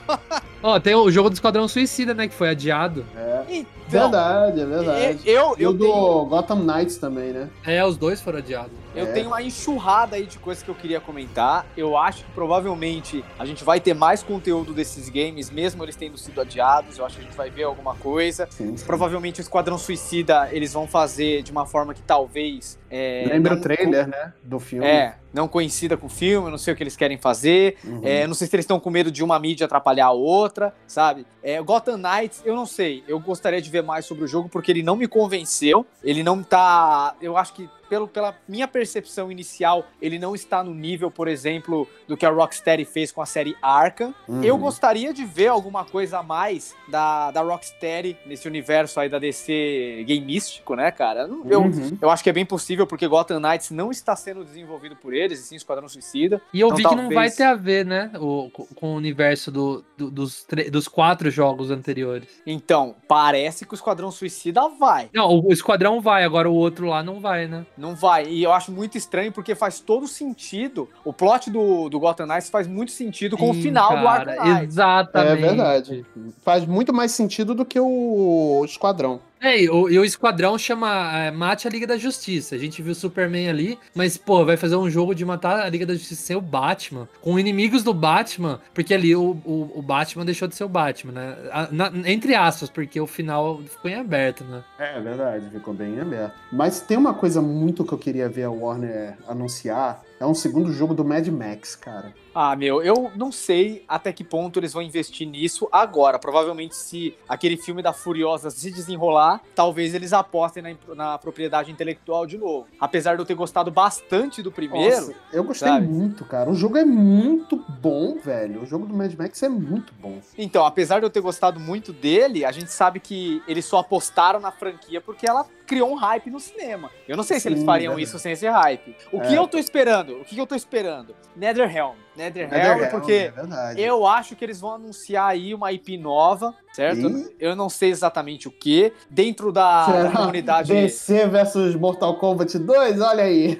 Ó, tem o jogo do Esquadrão Suicida, né? Que foi adiado. É Então, verdade, é verdade. eu, E eu, o tenho, do Gotham Knights também, né? É, os dois foram adiados. eu É. tenho uma enxurrada aí de coisas que eu queria comentar. Eu acho que provavelmente a gente vai ter mais conteúdo desses games, mesmo eles tendo sido adiados. Eu acho que a gente vai ver alguma coisa. Sim, sim. Provavelmente o Esquadrão Suicida eles vão fazer de uma forma que talvez. É, Lembra o trailer, né? Do filme. É, não coincida com o filme, eu não sei o que eles querem fazer. Uhum. É, não sei se eles estão com medo de uma mídia atrapalhar a outra, sabe? É, Gotham Knights, eu não sei. Eu gostaria de ver mais sobre o jogo porque ele não me convenceu. Ele não tá. Eu acho que, pelo, pela minha percepção inicial, ele não está no nível, por exemplo, do que a Rocksteady fez com a série Arkham. Uhum. Eu gostaria de ver alguma coisa a mais da, da Rocksteady nesse universo aí da DC gameístico, né, cara? Eu, Uhum. eu acho que é bem possível porque Gotham Knights não está sendo desenvolvido por eles, e sim Esquadrão Suicida. E eu Então, vi que não talvez- vai ter a ver, né? O, com o universo do, do- dos, dos quatro jogos anteriores. Então, parece que o Esquadrão Suicida vai. Não, o, o Esquadrão vai, agora o outro lá não vai, né? Não vai. E eu acho muito estranho porque faz todo sentido. O plot do, do Gotham Knights faz muito sentido com o Sim, final do cara, Arkham Knight. Exatamente. É verdade. Faz muito mais sentido do que o Esquadrão. É, e o, e o Esquadrão chama é, Mate a Liga da Justiça. A gente viu o Superman ali, mas, pô, vai fazer um jogo de matar a Liga da Justiça sem o Batman, com inimigos do Batman, porque ali o, o, o Batman deixou de ser o Batman, né? A- na- entre aspas, porque o final ficou em aberto, né? É verdade, ficou bem aberto. Mas tem uma coisa muito que eu queria ver a Warner anunciar. É um segundo jogo do Mad Max, cara. Ah, meu, eu não sei até que ponto eles vão investir nisso agora. Provavelmente, se aquele filme da Furiosa se desenrolar, talvez eles apostem na, na propriedade intelectual de novo. Apesar de eu ter gostado bastante do primeiro, Nossa, eu gostei sabe? muito, cara. O jogo é muito bom, velho. O jogo do Mad Max é muito bom. Então, apesar de eu ter gostado muito dele, a gente sabe que eles só apostaram na franquia porque ela criou um hype no cinema. Eu não sei se Sim, eles fariam verdade. isso sem esse hype. O que É. eu tô esperando? O que eu tô esperando? Netherrealm. Netherrealm, Netherrealm, porque É eu acho que eles vão anunciar aí uma IP nova, certo? Ih. Eu não sei exatamente o que. Dentro da, da Será comunidade. DC versus Mortal Kombat 2? Olha aí.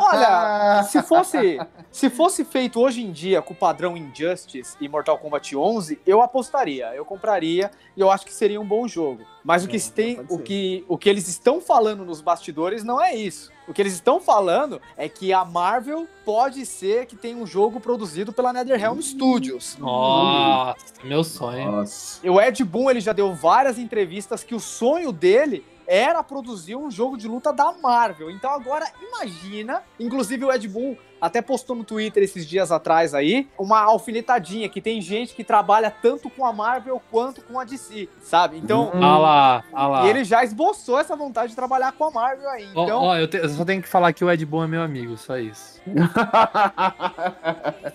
Olha, se fosse, se fosse feito hoje em dia com o padrão Injustice e Mortal Kombat 11, eu apostaria, eu compraria e eu acho que seria um bom jogo. Mas o que É, tem, o que, o que eles estão falando nos bastidores não é isso. O que eles estão falando é que a Marvel pode ser que tenha um jogo produzido pela NetherRealm Studios. Nossa, meu sonho. Nossa. O Ed Boon ele já deu várias entrevistas que o sonho dele era produzir um jogo de luta da Marvel. Então agora imagina, inclusive o Ed Boon até postou no Twitter esses dias atrás aí, uma alfinetadinha que tem gente que trabalha tanto com a Marvel quanto com a DC, sabe? Então, Hum. Ah lá, ah lá. e ele já esboçou essa vontade de trabalhar com a Marvel aí. Ó, Então, ó, eu, te- eu só tenho que falar que o Ed Boon é meu amigo, só isso.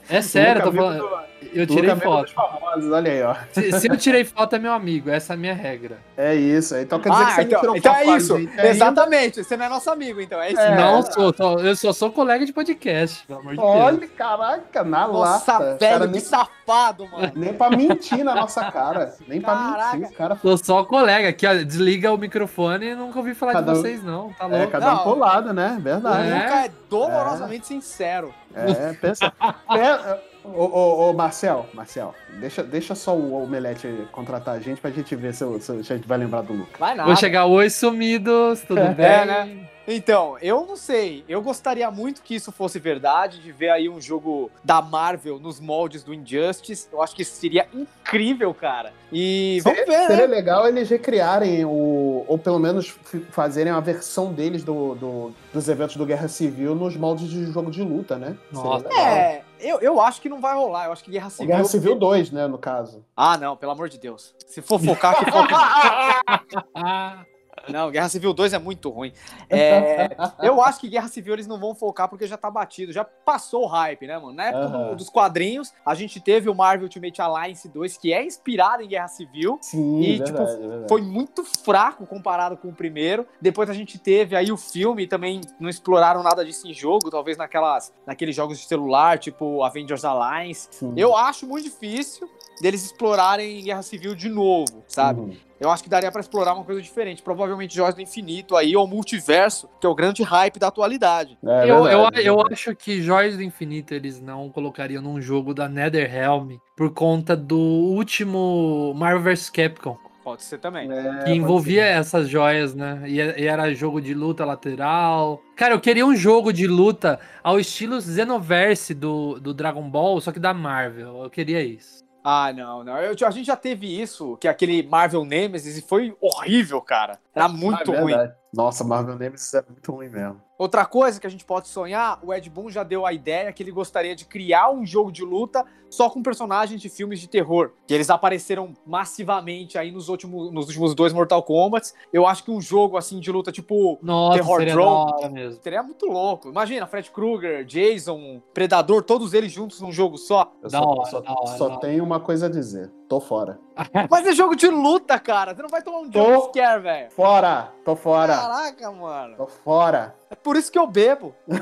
É sério, eu tô falando. Eu tirei foto. famosos, olha aí, ó. Se, se eu tirei foto, é meu amigo. Essa é a minha regra. É isso. Então quer dizer que ah, você então, não tirou então foto é isso. ainda? Exatamente. Você não é nosso amigo, então. É isso. É. Não sou, sou- eu só sou colega de podcast, pelo amor de Deus. Olha, caraca, na Nossa, lata. Os velho, nem, safado, mano. nem pra mentir na nossa cara. Nem pra Caraca. mentir. O cara Sou só colega. Aqui, ó, desliga o microfone e nunca ouvi falar Cada um- de vocês, não. Tá é louco? cada um Não. pro lado, né? O Verdade. É. Luca é dolorosamente sincero. É, pensa. Pe- Ô, ô, ô, Marcel, Marcel, deixa, deixa só o Omelete contratar a gente pra gente ver se, eu- se a gente vai lembrar do Luca. Vai nada. Vou chegar, oi, sumidos, tudo É, bem? né? Então, eu não sei. Eu gostaria muito que isso fosse verdade, de ver aí um jogo da Marvel nos moldes do Injustice. Eu acho que isso seria incrível, cara. E vamos ver, né? Seria legal eles recriarem o. Ou pelo menos fazerem a versão deles do, do- dos eventos do Guerra Civil nos moldes de jogo de luta, né? Seria Nossa. É, eu, eu acho que não vai rolar. Eu acho que Guerra Civil. Guerra Civil 2, né, no caso. Ah, não, pelo amor de Deus. Se for focar, que foque. Não, Guerra Civil 2 é muito ruim. É, eu acho que Guerra Civil eles não vão focar porque já tá batido, já passou o hype, né, mano? Na época Aham. dos quadrinhos, a gente teve o Marvel Ultimate Alliance 2, que é inspirado em Guerra Civil. Sim, E, verdade, tipo, verdade. Foi muito fraco comparado com o primeiro. Depois a gente teve aí o filme, também não exploraram nada disso em jogo, talvez naquelas, naqueles jogos de celular, tipo Avengers Alliance. Sim. Eu acho muito difícil deles explorarem Guerra Civil de novo, sabe? Uhum. Eu acho que daria pra explorar uma coisa diferente. Provavelmente Joias do Infinito aí, ou Multiverso, que é o grande hype da atualidade. É eu, eu, verdade, eu acho que Joias do Infinito eles não colocariam num jogo da NetherRealm por conta do último Marvel vs Capcom, Pode ser também. É, que envolvia essas joias, né? E, e era jogo de luta lateral. Cara, eu queria um jogo de luta ao estilo Xenoverse do, do Dragon Ball, só que da Marvel. Eu queria isso. Ah, não, não. Eu- a gente já teve isso, que é aquele Marvel Nemesis, e foi horrível, cara. Era muito Ah, é ruim. Nossa, Marvel Nemesis é muito ruim mesmo. Outra coisa que a gente pode sonhar, o Ed Boon já deu a ideia que ele gostaria de criar um jogo de luta só com personagens de filmes de terror. Que eles apareceram massivamente aí nos últimos, nos últimos dois Mortal Kombat. Eu acho que um jogo assim de luta tipo Nossa, Terror seria Drone. mesmo. seria muito louco. Imagina, Fred Krueger, Jason, Predador, todos eles juntos num jogo só. Eu Da só, hora, só, da hora, só da hora. tenho uma coisa a dizer. Tô fora. Mas é jogo de luta, cara. Você não vai tomar um Tô. jump scare, velho. Fora! Tô fora! Caraca, mano. Tô fora! É por isso que eu bebo.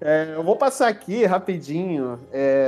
É, eu vou passar aqui rapidinho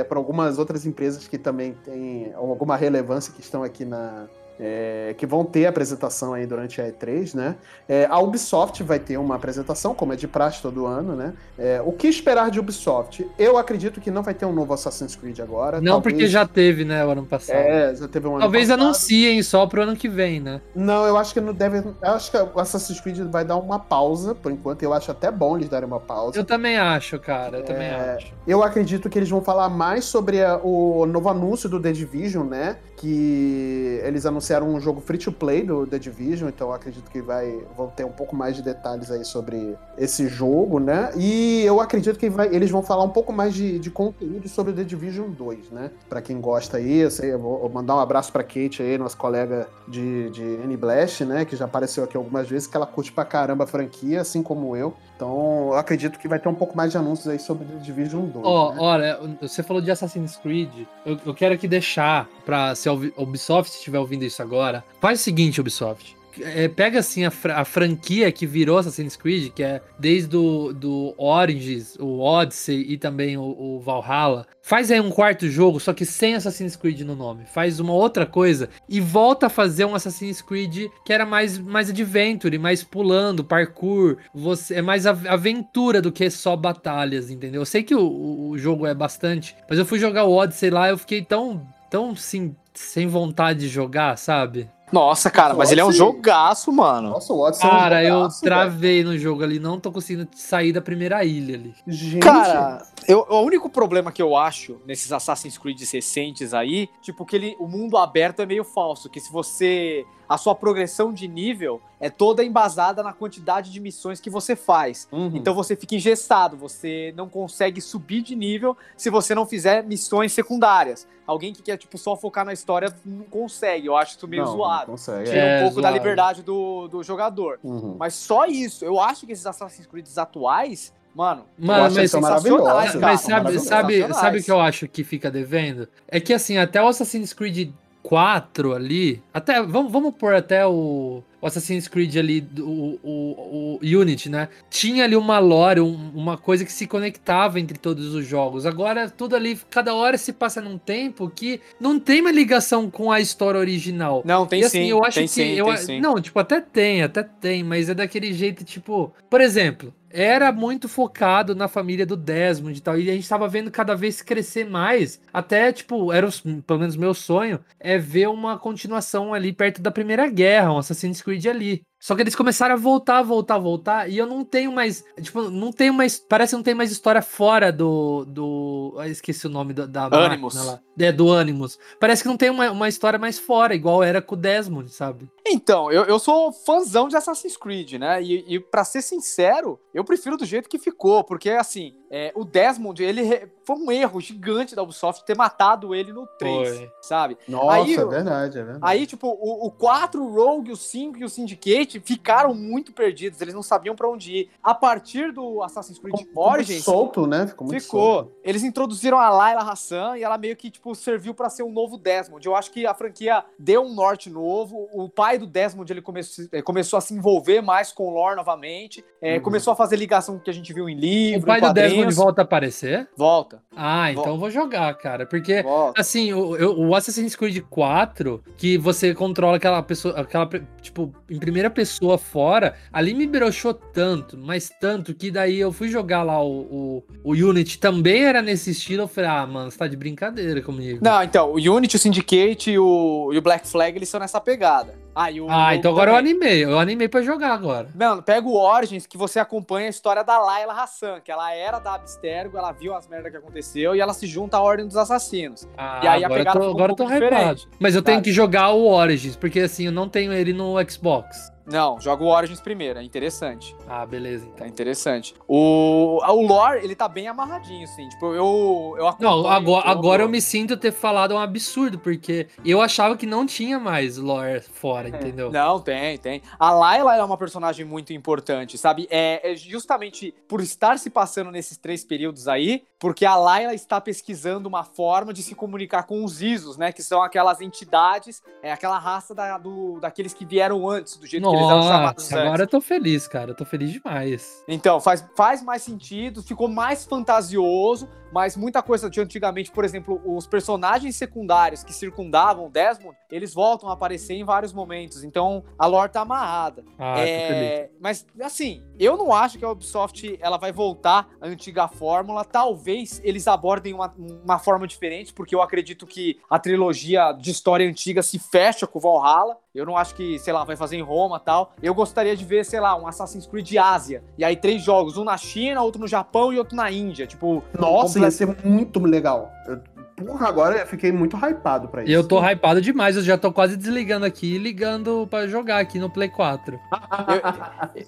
para algumas outras empresas que também têm alguma relevância que estão aqui na, é, que vão ter apresentação aí durante a E3, né? É, a Ubisoft vai ter uma apresentação, como é de praxe todo ano, né? É, o que esperar de Ubisoft? Eu acredito que não vai ter um novo Assassin's Creed agora. Não, talvez... porque já teve, né, o ano passado. É, já teve um ano Talvez passado. anunciem só pro ano que vem, né? Não, eu acho que não deve. Eu acho que o Assassin's Creed vai dar uma pausa, por enquanto. Eu acho até bom eles darem uma pausa. Eu também acho, cara. Eu também é, acho. Eu acredito que eles vão falar mais sobre a, o novo anúncio do The Division, né? Que eles anunciaram um jogo free to play do The Division, então eu acredito que vai, vão ter um pouco mais de detalhes aí sobre esse jogo, né? E eu acredito que vai, eles vão falar um pouco mais de, de conteúdo sobre o The Division 2, né? Pra quem gosta aí, eu, sei, eu vou mandar um abraço pra Kate aí, nossa colega de, de N-Blast, né? Que já apareceu aqui algumas vezes, que ela curte pra caramba a franquia, assim como eu. Então, eu acredito que vai ter um pouco mais de anúncios aí sobre The Division 2. Ó, oh, né? olha, você falou de Assassin's Creed. Eu, eu quero aqui deixar pra se a Ubisoft estiver ouvindo isso agora. Faz o seguinte, Ubisoft é, pega assim a, a, franquia que virou Assassin's Creed, que é desde o do Origins, o Odyssey e também o, o, Valhalla. Faz aí um quarto jogo, só que sem Assassin's Creed no nome. Faz uma outra coisa e volta a fazer um Assassin's Creed que era mais, mais adventure, mais pulando, parkour. Você, é mais aventura do que só batalhas, entendeu? Eu sei que o, o jogo é bastante, mas eu fui jogar o Odyssey lá eu fiquei tão, tão sim, sem vontade de jogar, sabe? Nossa, cara, mas ele é um jogaço, mano. Nossa, o Watson Cara, é um jogaço, eu travei velho. no jogo ali, não tô conseguindo sair da primeira ilha ali. Gente. Cara, eu, o único problema que eu acho nesses Assassin's Creed recentes aí, tipo, que ele, o mundo aberto é meio falso, que se você a sua progressão de nível é toda embasada na quantidade de missões que você faz. Uhum. Então você fica engessado, você não consegue subir de nível se você não fizer missões secundárias. Alguém que quer, tipo, só focar na história não consegue. Eu acho isso meio não, zoado. Não consegue. Tira é, um pouco zoado. da liberdade do, do jogador. Uhum. Mas só isso. Eu acho que esses Assassin's Creed atuais Mano, Mano mas, mas, mas sabe, sabe, sabe o que eu acho que fica devendo? É que assim, até o Assassin's Creed 4 ali. Até, vamos, vamos pôr até o, o Assassin's Creed ali, o, o, o Unity, né? Tinha ali uma lore, um, uma coisa que se conectava entre todos os jogos. Agora, tudo ali, cada hora se passa num tempo que não tem uma ligação com a história original. Não, tem e, assim, sim. Eu acho tem que. Sim, eu, tem sim. Não, tipo, até tem, até tem, mas é daquele jeito, tipo. Por exemplo, era muito focado na família do Desmond e tal. E a gente tava vendo cada vez crescer mais. Até, tipo, era pelo menos meu sonho, é ver uma continuação ali perto da Primeira Guerra, um Assassin's Creed ali. Só que eles começaram a voltar, voltar, voltar, e eu não tenho mais. Tipo, não tenho mais. Parece que não tem mais história fora do. do eu esqueci o nome da. da Animus. Lá. É, do Animus. Parece que não tem uma, uma história mais fora, igual era com o Desmond, sabe? Então, eu, eu sou fãzão de Assassin's Creed, né? E, e para ser sincero, eu prefiro do jeito que ficou, porque assim, é, o Desmond, ele foi um erro gigante da Ubisoft ter matado ele no 3, foi. sabe? Nossa, aí, é verdade, é verdade. Aí, tipo, o, o 4, o Rogue, o 5 e o Syndicate ficaram muito perdidos, eles não sabiam para onde ir. A partir do Assassin's Creed Ficou Origins... Ficou solto, né? Ficou muito ficou. Solto. Eles introduziram a Layla Hassan e ela meio que, tipo, serviu para ser um novo Desmond. Eu acho que a franquia deu um norte novo, o pai do Desmond ele começou, eh, começou a se envolver mais com o lore novamente, é, uhum. começou a fazer ligação com o que a gente viu em livro, O pai do Desmond volta a aparecer? Volta. Ah, então eu vou jogar, cara, porque, volta. assim, o, o Assassin's Creed 4, que você controla aquela pessoa, aquela, tipo, em primeira pessoa fora, ali me broxou tanto, mas tanto, que daí eu fui jogar lá o, o, o Unity, também era nesse estilo, eu falei, ah, mano, você tá de brincadeira comigo. Não, então, o Unity, o Syndicate e o, e o Black Flag, eles são nessa pegada. Ah, o, ah então agora também. eu animei. Eu animei pra jogar agora. Mano, pega o Origins que você acompanha a história da Layla Hassan, que ela era da Abstergo, ela viu as merdas que aconteceu e ela se junta à Ordem dos Assassinos. Ah, e aí a pegada tô, agora um tô diferente. Mas eu sabe? tenho que jogar o Origins, porque assim, eu não tenho ele no Xbox. Não, joga o Origins primeiro, é interessante. Ah, beleza, então. É interessante. O, o lore, ele tá bem amarradinho, assim. Tipo, eu, eu Não, agora, agora eu me sinto ter falado um absurdo, porque eu achava que não tinha mais lore fora. Entendeu? Não, tem, tem. A Layla é uma personagem muito importante, sabe? É, é justamente por estar se passando nesses três períodos aí, porque a Layla está pesquisando uma forma de se comunicar com os Isos, né? Que são aquelas entidades, é aquela raça da, do, daqueles que vieram antes, do jeito que eles eram chamados Nossa, agora eu tô feliz, cara. Eu tô feliz demais. Então, faz, faz mais sentido, ficou mais fantasioso, mas muita coisa de antigamente, por exemplo, os personagens secundários que circundavam o Desmond, eles voltam a aparecer em vários momentos. Então, a lore tá amarrada. Ah. É, mas, assim, eu não acho que a Ubisoft ela vai voltar à antiga fórmula. Talvez eles abordem uma, uma forma diferente, porque eu acredito que a trilogia de história antiga se fecha com Valhalla. Eu não acho que, sei lá, vai fazer em Roma e tal. Eu gostaria de ver, sei lá, um Assassin's Creed Ásia. E aí, três jogos: um na China, outro no Japão e outro na Índia. Tipo, Nossa, ia ser muito legal. Eu- porra, agora eu fiquei muito hypado pra isso. Eu tô hypado demais, eu já tô quase desligando aqui e ligando pra jogar aqui no Play 4.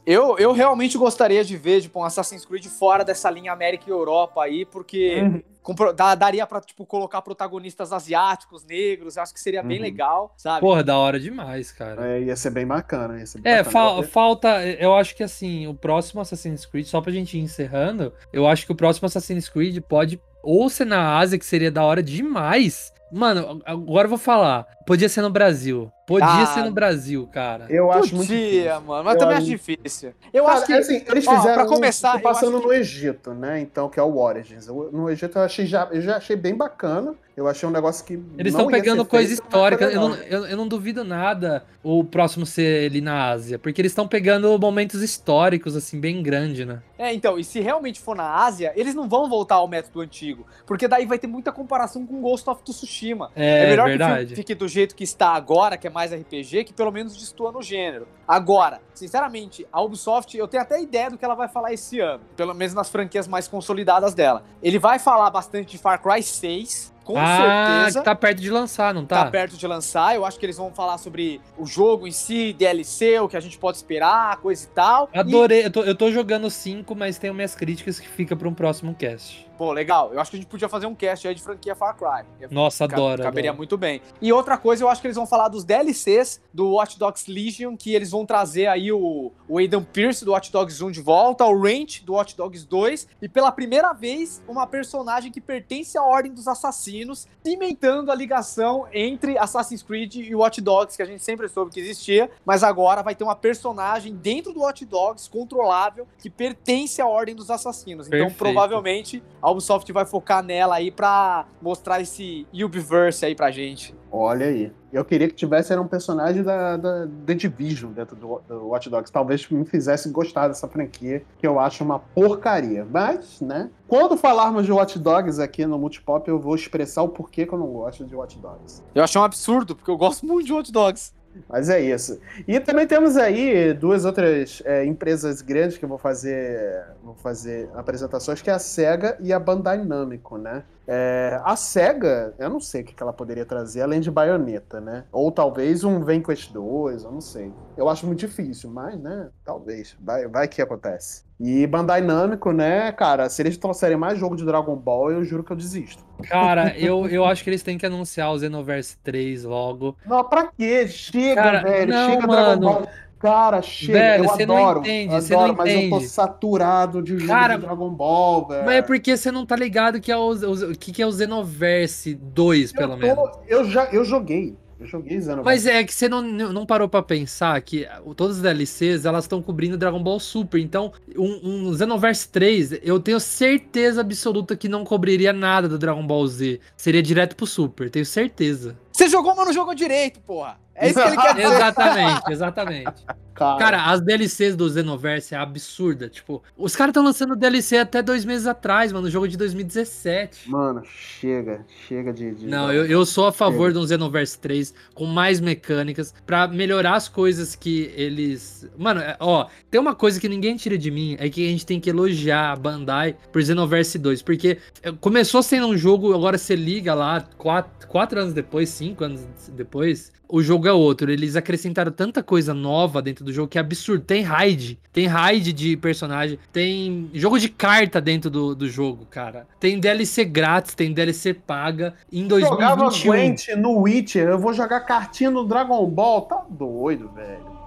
Eu, eu realmente gostaria de ver, tipo, um Assassin's Creed fora dessa linha América e Europa aí, porque Uhum. com pro- dá- daria pra, tipo, colocar protagonistas asiáticos, negros, eu acho que seria bem Uhum. legal, sabe? Porra, da hora demais, cara. É, ia ser bem bacana. Ia ser bem É, bacana. fa- falta. Eu acho que assim, o próximo Assassin's Creed, só pra gente ir encerrando, eu acho que o próximo Assassin's Creed pode ou ser na Ásia, que seria da hora demais. Mano, agora eu vou falar. Podia ser no Brasil. Podia Ah, ser no Brasil, cara. Eu acho muito Podia, difícil. mano, mas Eu também acho- difícil. Eu Cara, acho que. assim, eles ó, fizeram pra um- começar, tô eu passando que- no Egito, né? Então, que é o Origins. Eu- no Egito eu achei já, eu já achei bem bacana. Eu achei um negócio que. Eles estão pegando coisa histórica. Eu não, eu, eu não duvido nada o próximo ser ali na Ásia. Porque eles estão pegando momentos históricos, assim, bem grande, né? É, então, e se realmente for na Ásia, eles não vão voltar ao método antigo, porque daí vai ter muita comparação com Ghost of Tsushima. É, melhor que verdade. fi- fique do jeito que está agora, que é mais RPG, que pelo menos destoa no gênero. Agora, sinceramente, a Ubisoft, eu tenho até ideia do que ela vai falar esse ano, pelo menos nas franquias mais consolidadas dela. Ele vai falar bastante de Far Cry 6, com ah, certeza. que tá perto de lançar, não Tá tá? perto de lançar, eu acho que eles vão falar sobre o jogo em si, DLC, o que a gente pode esperar, coisa e tal. E- Adorei. Eu tô, eu tô jogando 5, mas tenho minhas críticas que fica pra um próximo cast. Pô, legal. Eu acho que a gente podia fazer um cast aí de franquia Far Cry. Nossa, Ca- adoro. Caberia adoro. muito bem. E outra coisa, eu acho que eles vão falar dos DLCs do Watch Dogs Legion, que eles vão trazer aí o, o Aidan Pierce do Watch Dogs 1 de volta, o Range do Watch Dogs 2, e pela primeira vez, uma personagem que pertence à Ordem dos Assassinos, cimentando a ligação entre Assassin's Creed e Watch Dogs, que a gente sempre soube que existia, mas agora vai ter uma personagem dentro do Watch Dogs, controlável, que pertence à Ordem dos Assassinos. Então, Perfeito. provavelmente, a Ubisoft vai focar nela aí pra mostrar esse Ubiverse aí pra gente. Olha aí. Eu queria que tivesse era um personagem da, da The Division dentro do, do Watch Dogs. Talvez me fizesse gostar dessa franquia, que eu acho uma porcaria. Mas, né? Quando falarmos de Watch Dogs aqui no Multipop, eu vou expressar o porquê que eu não gosto de Watch Dogs. Eu achei um absurdo, porque eu gosto muito de Watch Dogs. Mas é isso. E também temos aí duas outras é, empresas grandes que vou fazer, vou fazer apresentações, que é a SEGA e a Bandai Namco, né? É, a SEGA, eu não sei o que que ela poderia trazer, além de baioneta, né? Ou talvez um Vanquish 2, eu não sei. Eu acho muito difícil, mas, né? Talvez. Vai, vai que acontece. E Bandai Namco, né, cara, se eles trouxerem mais jogo de Dragon Ball, eu juro que eu desisto. Cara, eu, eu acho que eles têm que anunciar o Xenoverse 3 logo. Não, pra quê? Chega, Cara, velho. não, chega mano. Dragon Ball. Cara, chega. Velho, eu você não adoro. entende, adoro, você não mas eu tô saturado de jogo Cara, de Dragon Ball, velho. Mas é porque você não tá ligado que é o, o, que, que é o Xenoverse 2, pelo eu, menos. tô- eu já eu joguei. Eu joguei Xenoverse. Mas é que você não, não parou pra pensar que o- todas as DLCs elas estão cobrindo Dragon Ball Super. Então, um, um Xenoverse 3, eu tenho certeza absoluta que não cobriria nada do Dragon Ball Z. Seria direto pro Super, tenho certeza. Você jogou, mas não jogou direito, porra. É isso que ele quer dizer. Exatamente, exatamente. Cara, Cara, as DLCs do Xenoverse é absurda. Tipo, os caras estão lançando DLC até dois meses atrás, mano. O jogo de 2017. mano, chega. Chega de. de- Não, eu, eu sou a favor de um Xenoverse 3 com mais mecânicas pra melhorar as coisas que eles. Mano, é- ó, tem uma coisa que ninguém tira de mim, é que a gente tem que elogiar a Bandai por Xenoverse 2, porque é, começou sendo um jogo, agora você liga lá, quatro, quatro anos depois, cinco anos depois, o jogo é outro. Eles acrescentaram tanta coisa nova dentro do jogo que é absurdo. Tem raid, tem raid de personagem, tem jogo de carta dentro do, do jogo, cara. Tem DLC grátis, tem DLC paga. Em 2021. Jogava Gwent no Witcher, eu vou jogar cartinha no Dragon Ball. Tá doido, velho.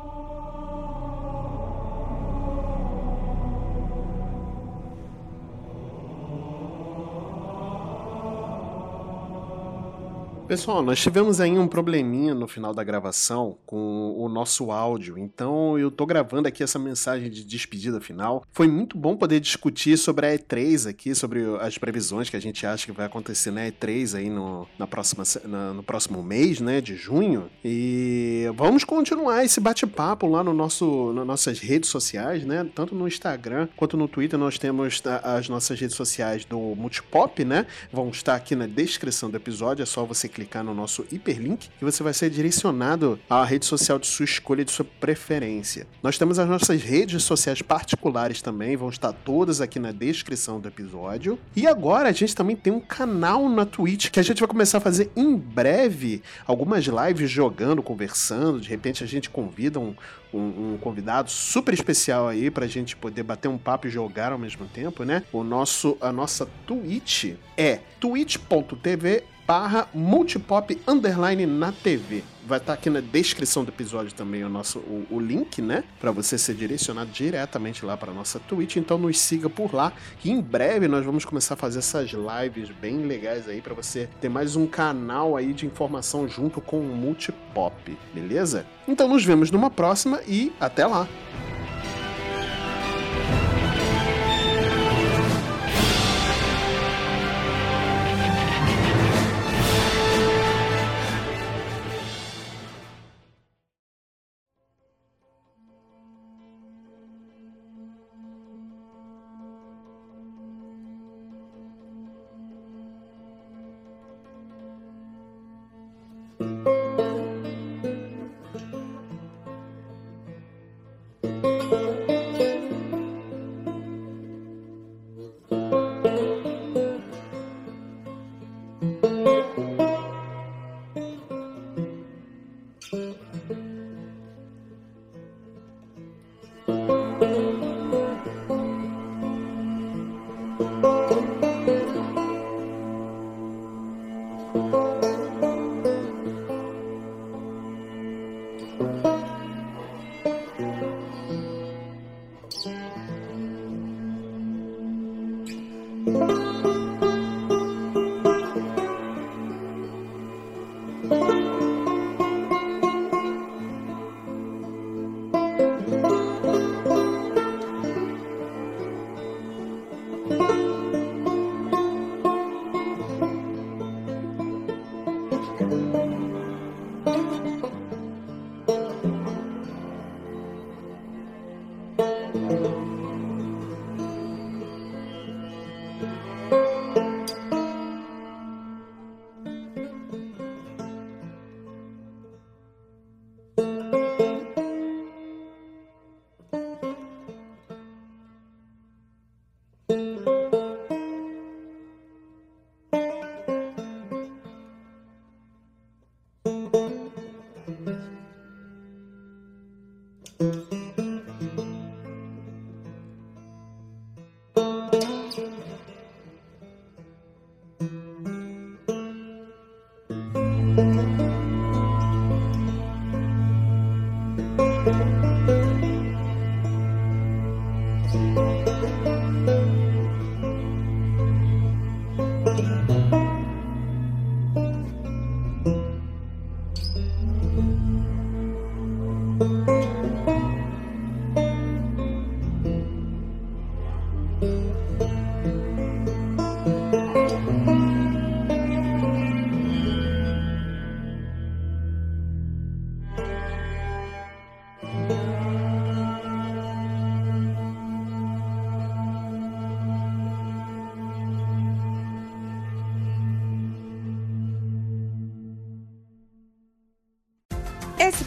Pessoal, nós tivemos aí um probleminha no final da gravação com o nosso áudio, então eu tô gravando aqui essa mensagem de despedida final. Foi muito bom poder discutir sobre a E3 aqui, sobre as previsões que a gente acha que vai acontecer na E3 aí no, na próxima, na, no próximo mês, né, de junho. E vamos continuar esse bate-papo lá no nosso, nas nossas redes sociais, né, tanto no Instagram quanto no Twitter nós temos as nossas redes sociais do Multipop, né, vão estar aqui na descrição do episódio, é só você clicar no nosso hiperlink e você vai ser direcionado à rede social de sua escolha, de sua preferência. Nós temos as nossas redes sociais particulares também, vão estar todas aqui na descrição do episódio. E agora a gente também tem um canal na Twitch que a gente vai começar a fazer em breve algumas lives jogando, conversando. De repente a gente convida um, um, um, convidado super especial aí pra gente poder bater um papo e jogar ao mesmo tempo, né? O nosso, a nossa Twitch é twitch.tv barra multipop underline na TV. Vai estar aqui na descrição do episódio também o nosso o, o link, né? Para você ser direcionado diretamente lá para nossa Twitch. Então nos siga por lá, que em breve nós vamos começar a fazer essas lives bem legais aí para você ter mais um canal aí de informação junto com o Multipop, beleza? Então nos vemos numa próxima e até lá.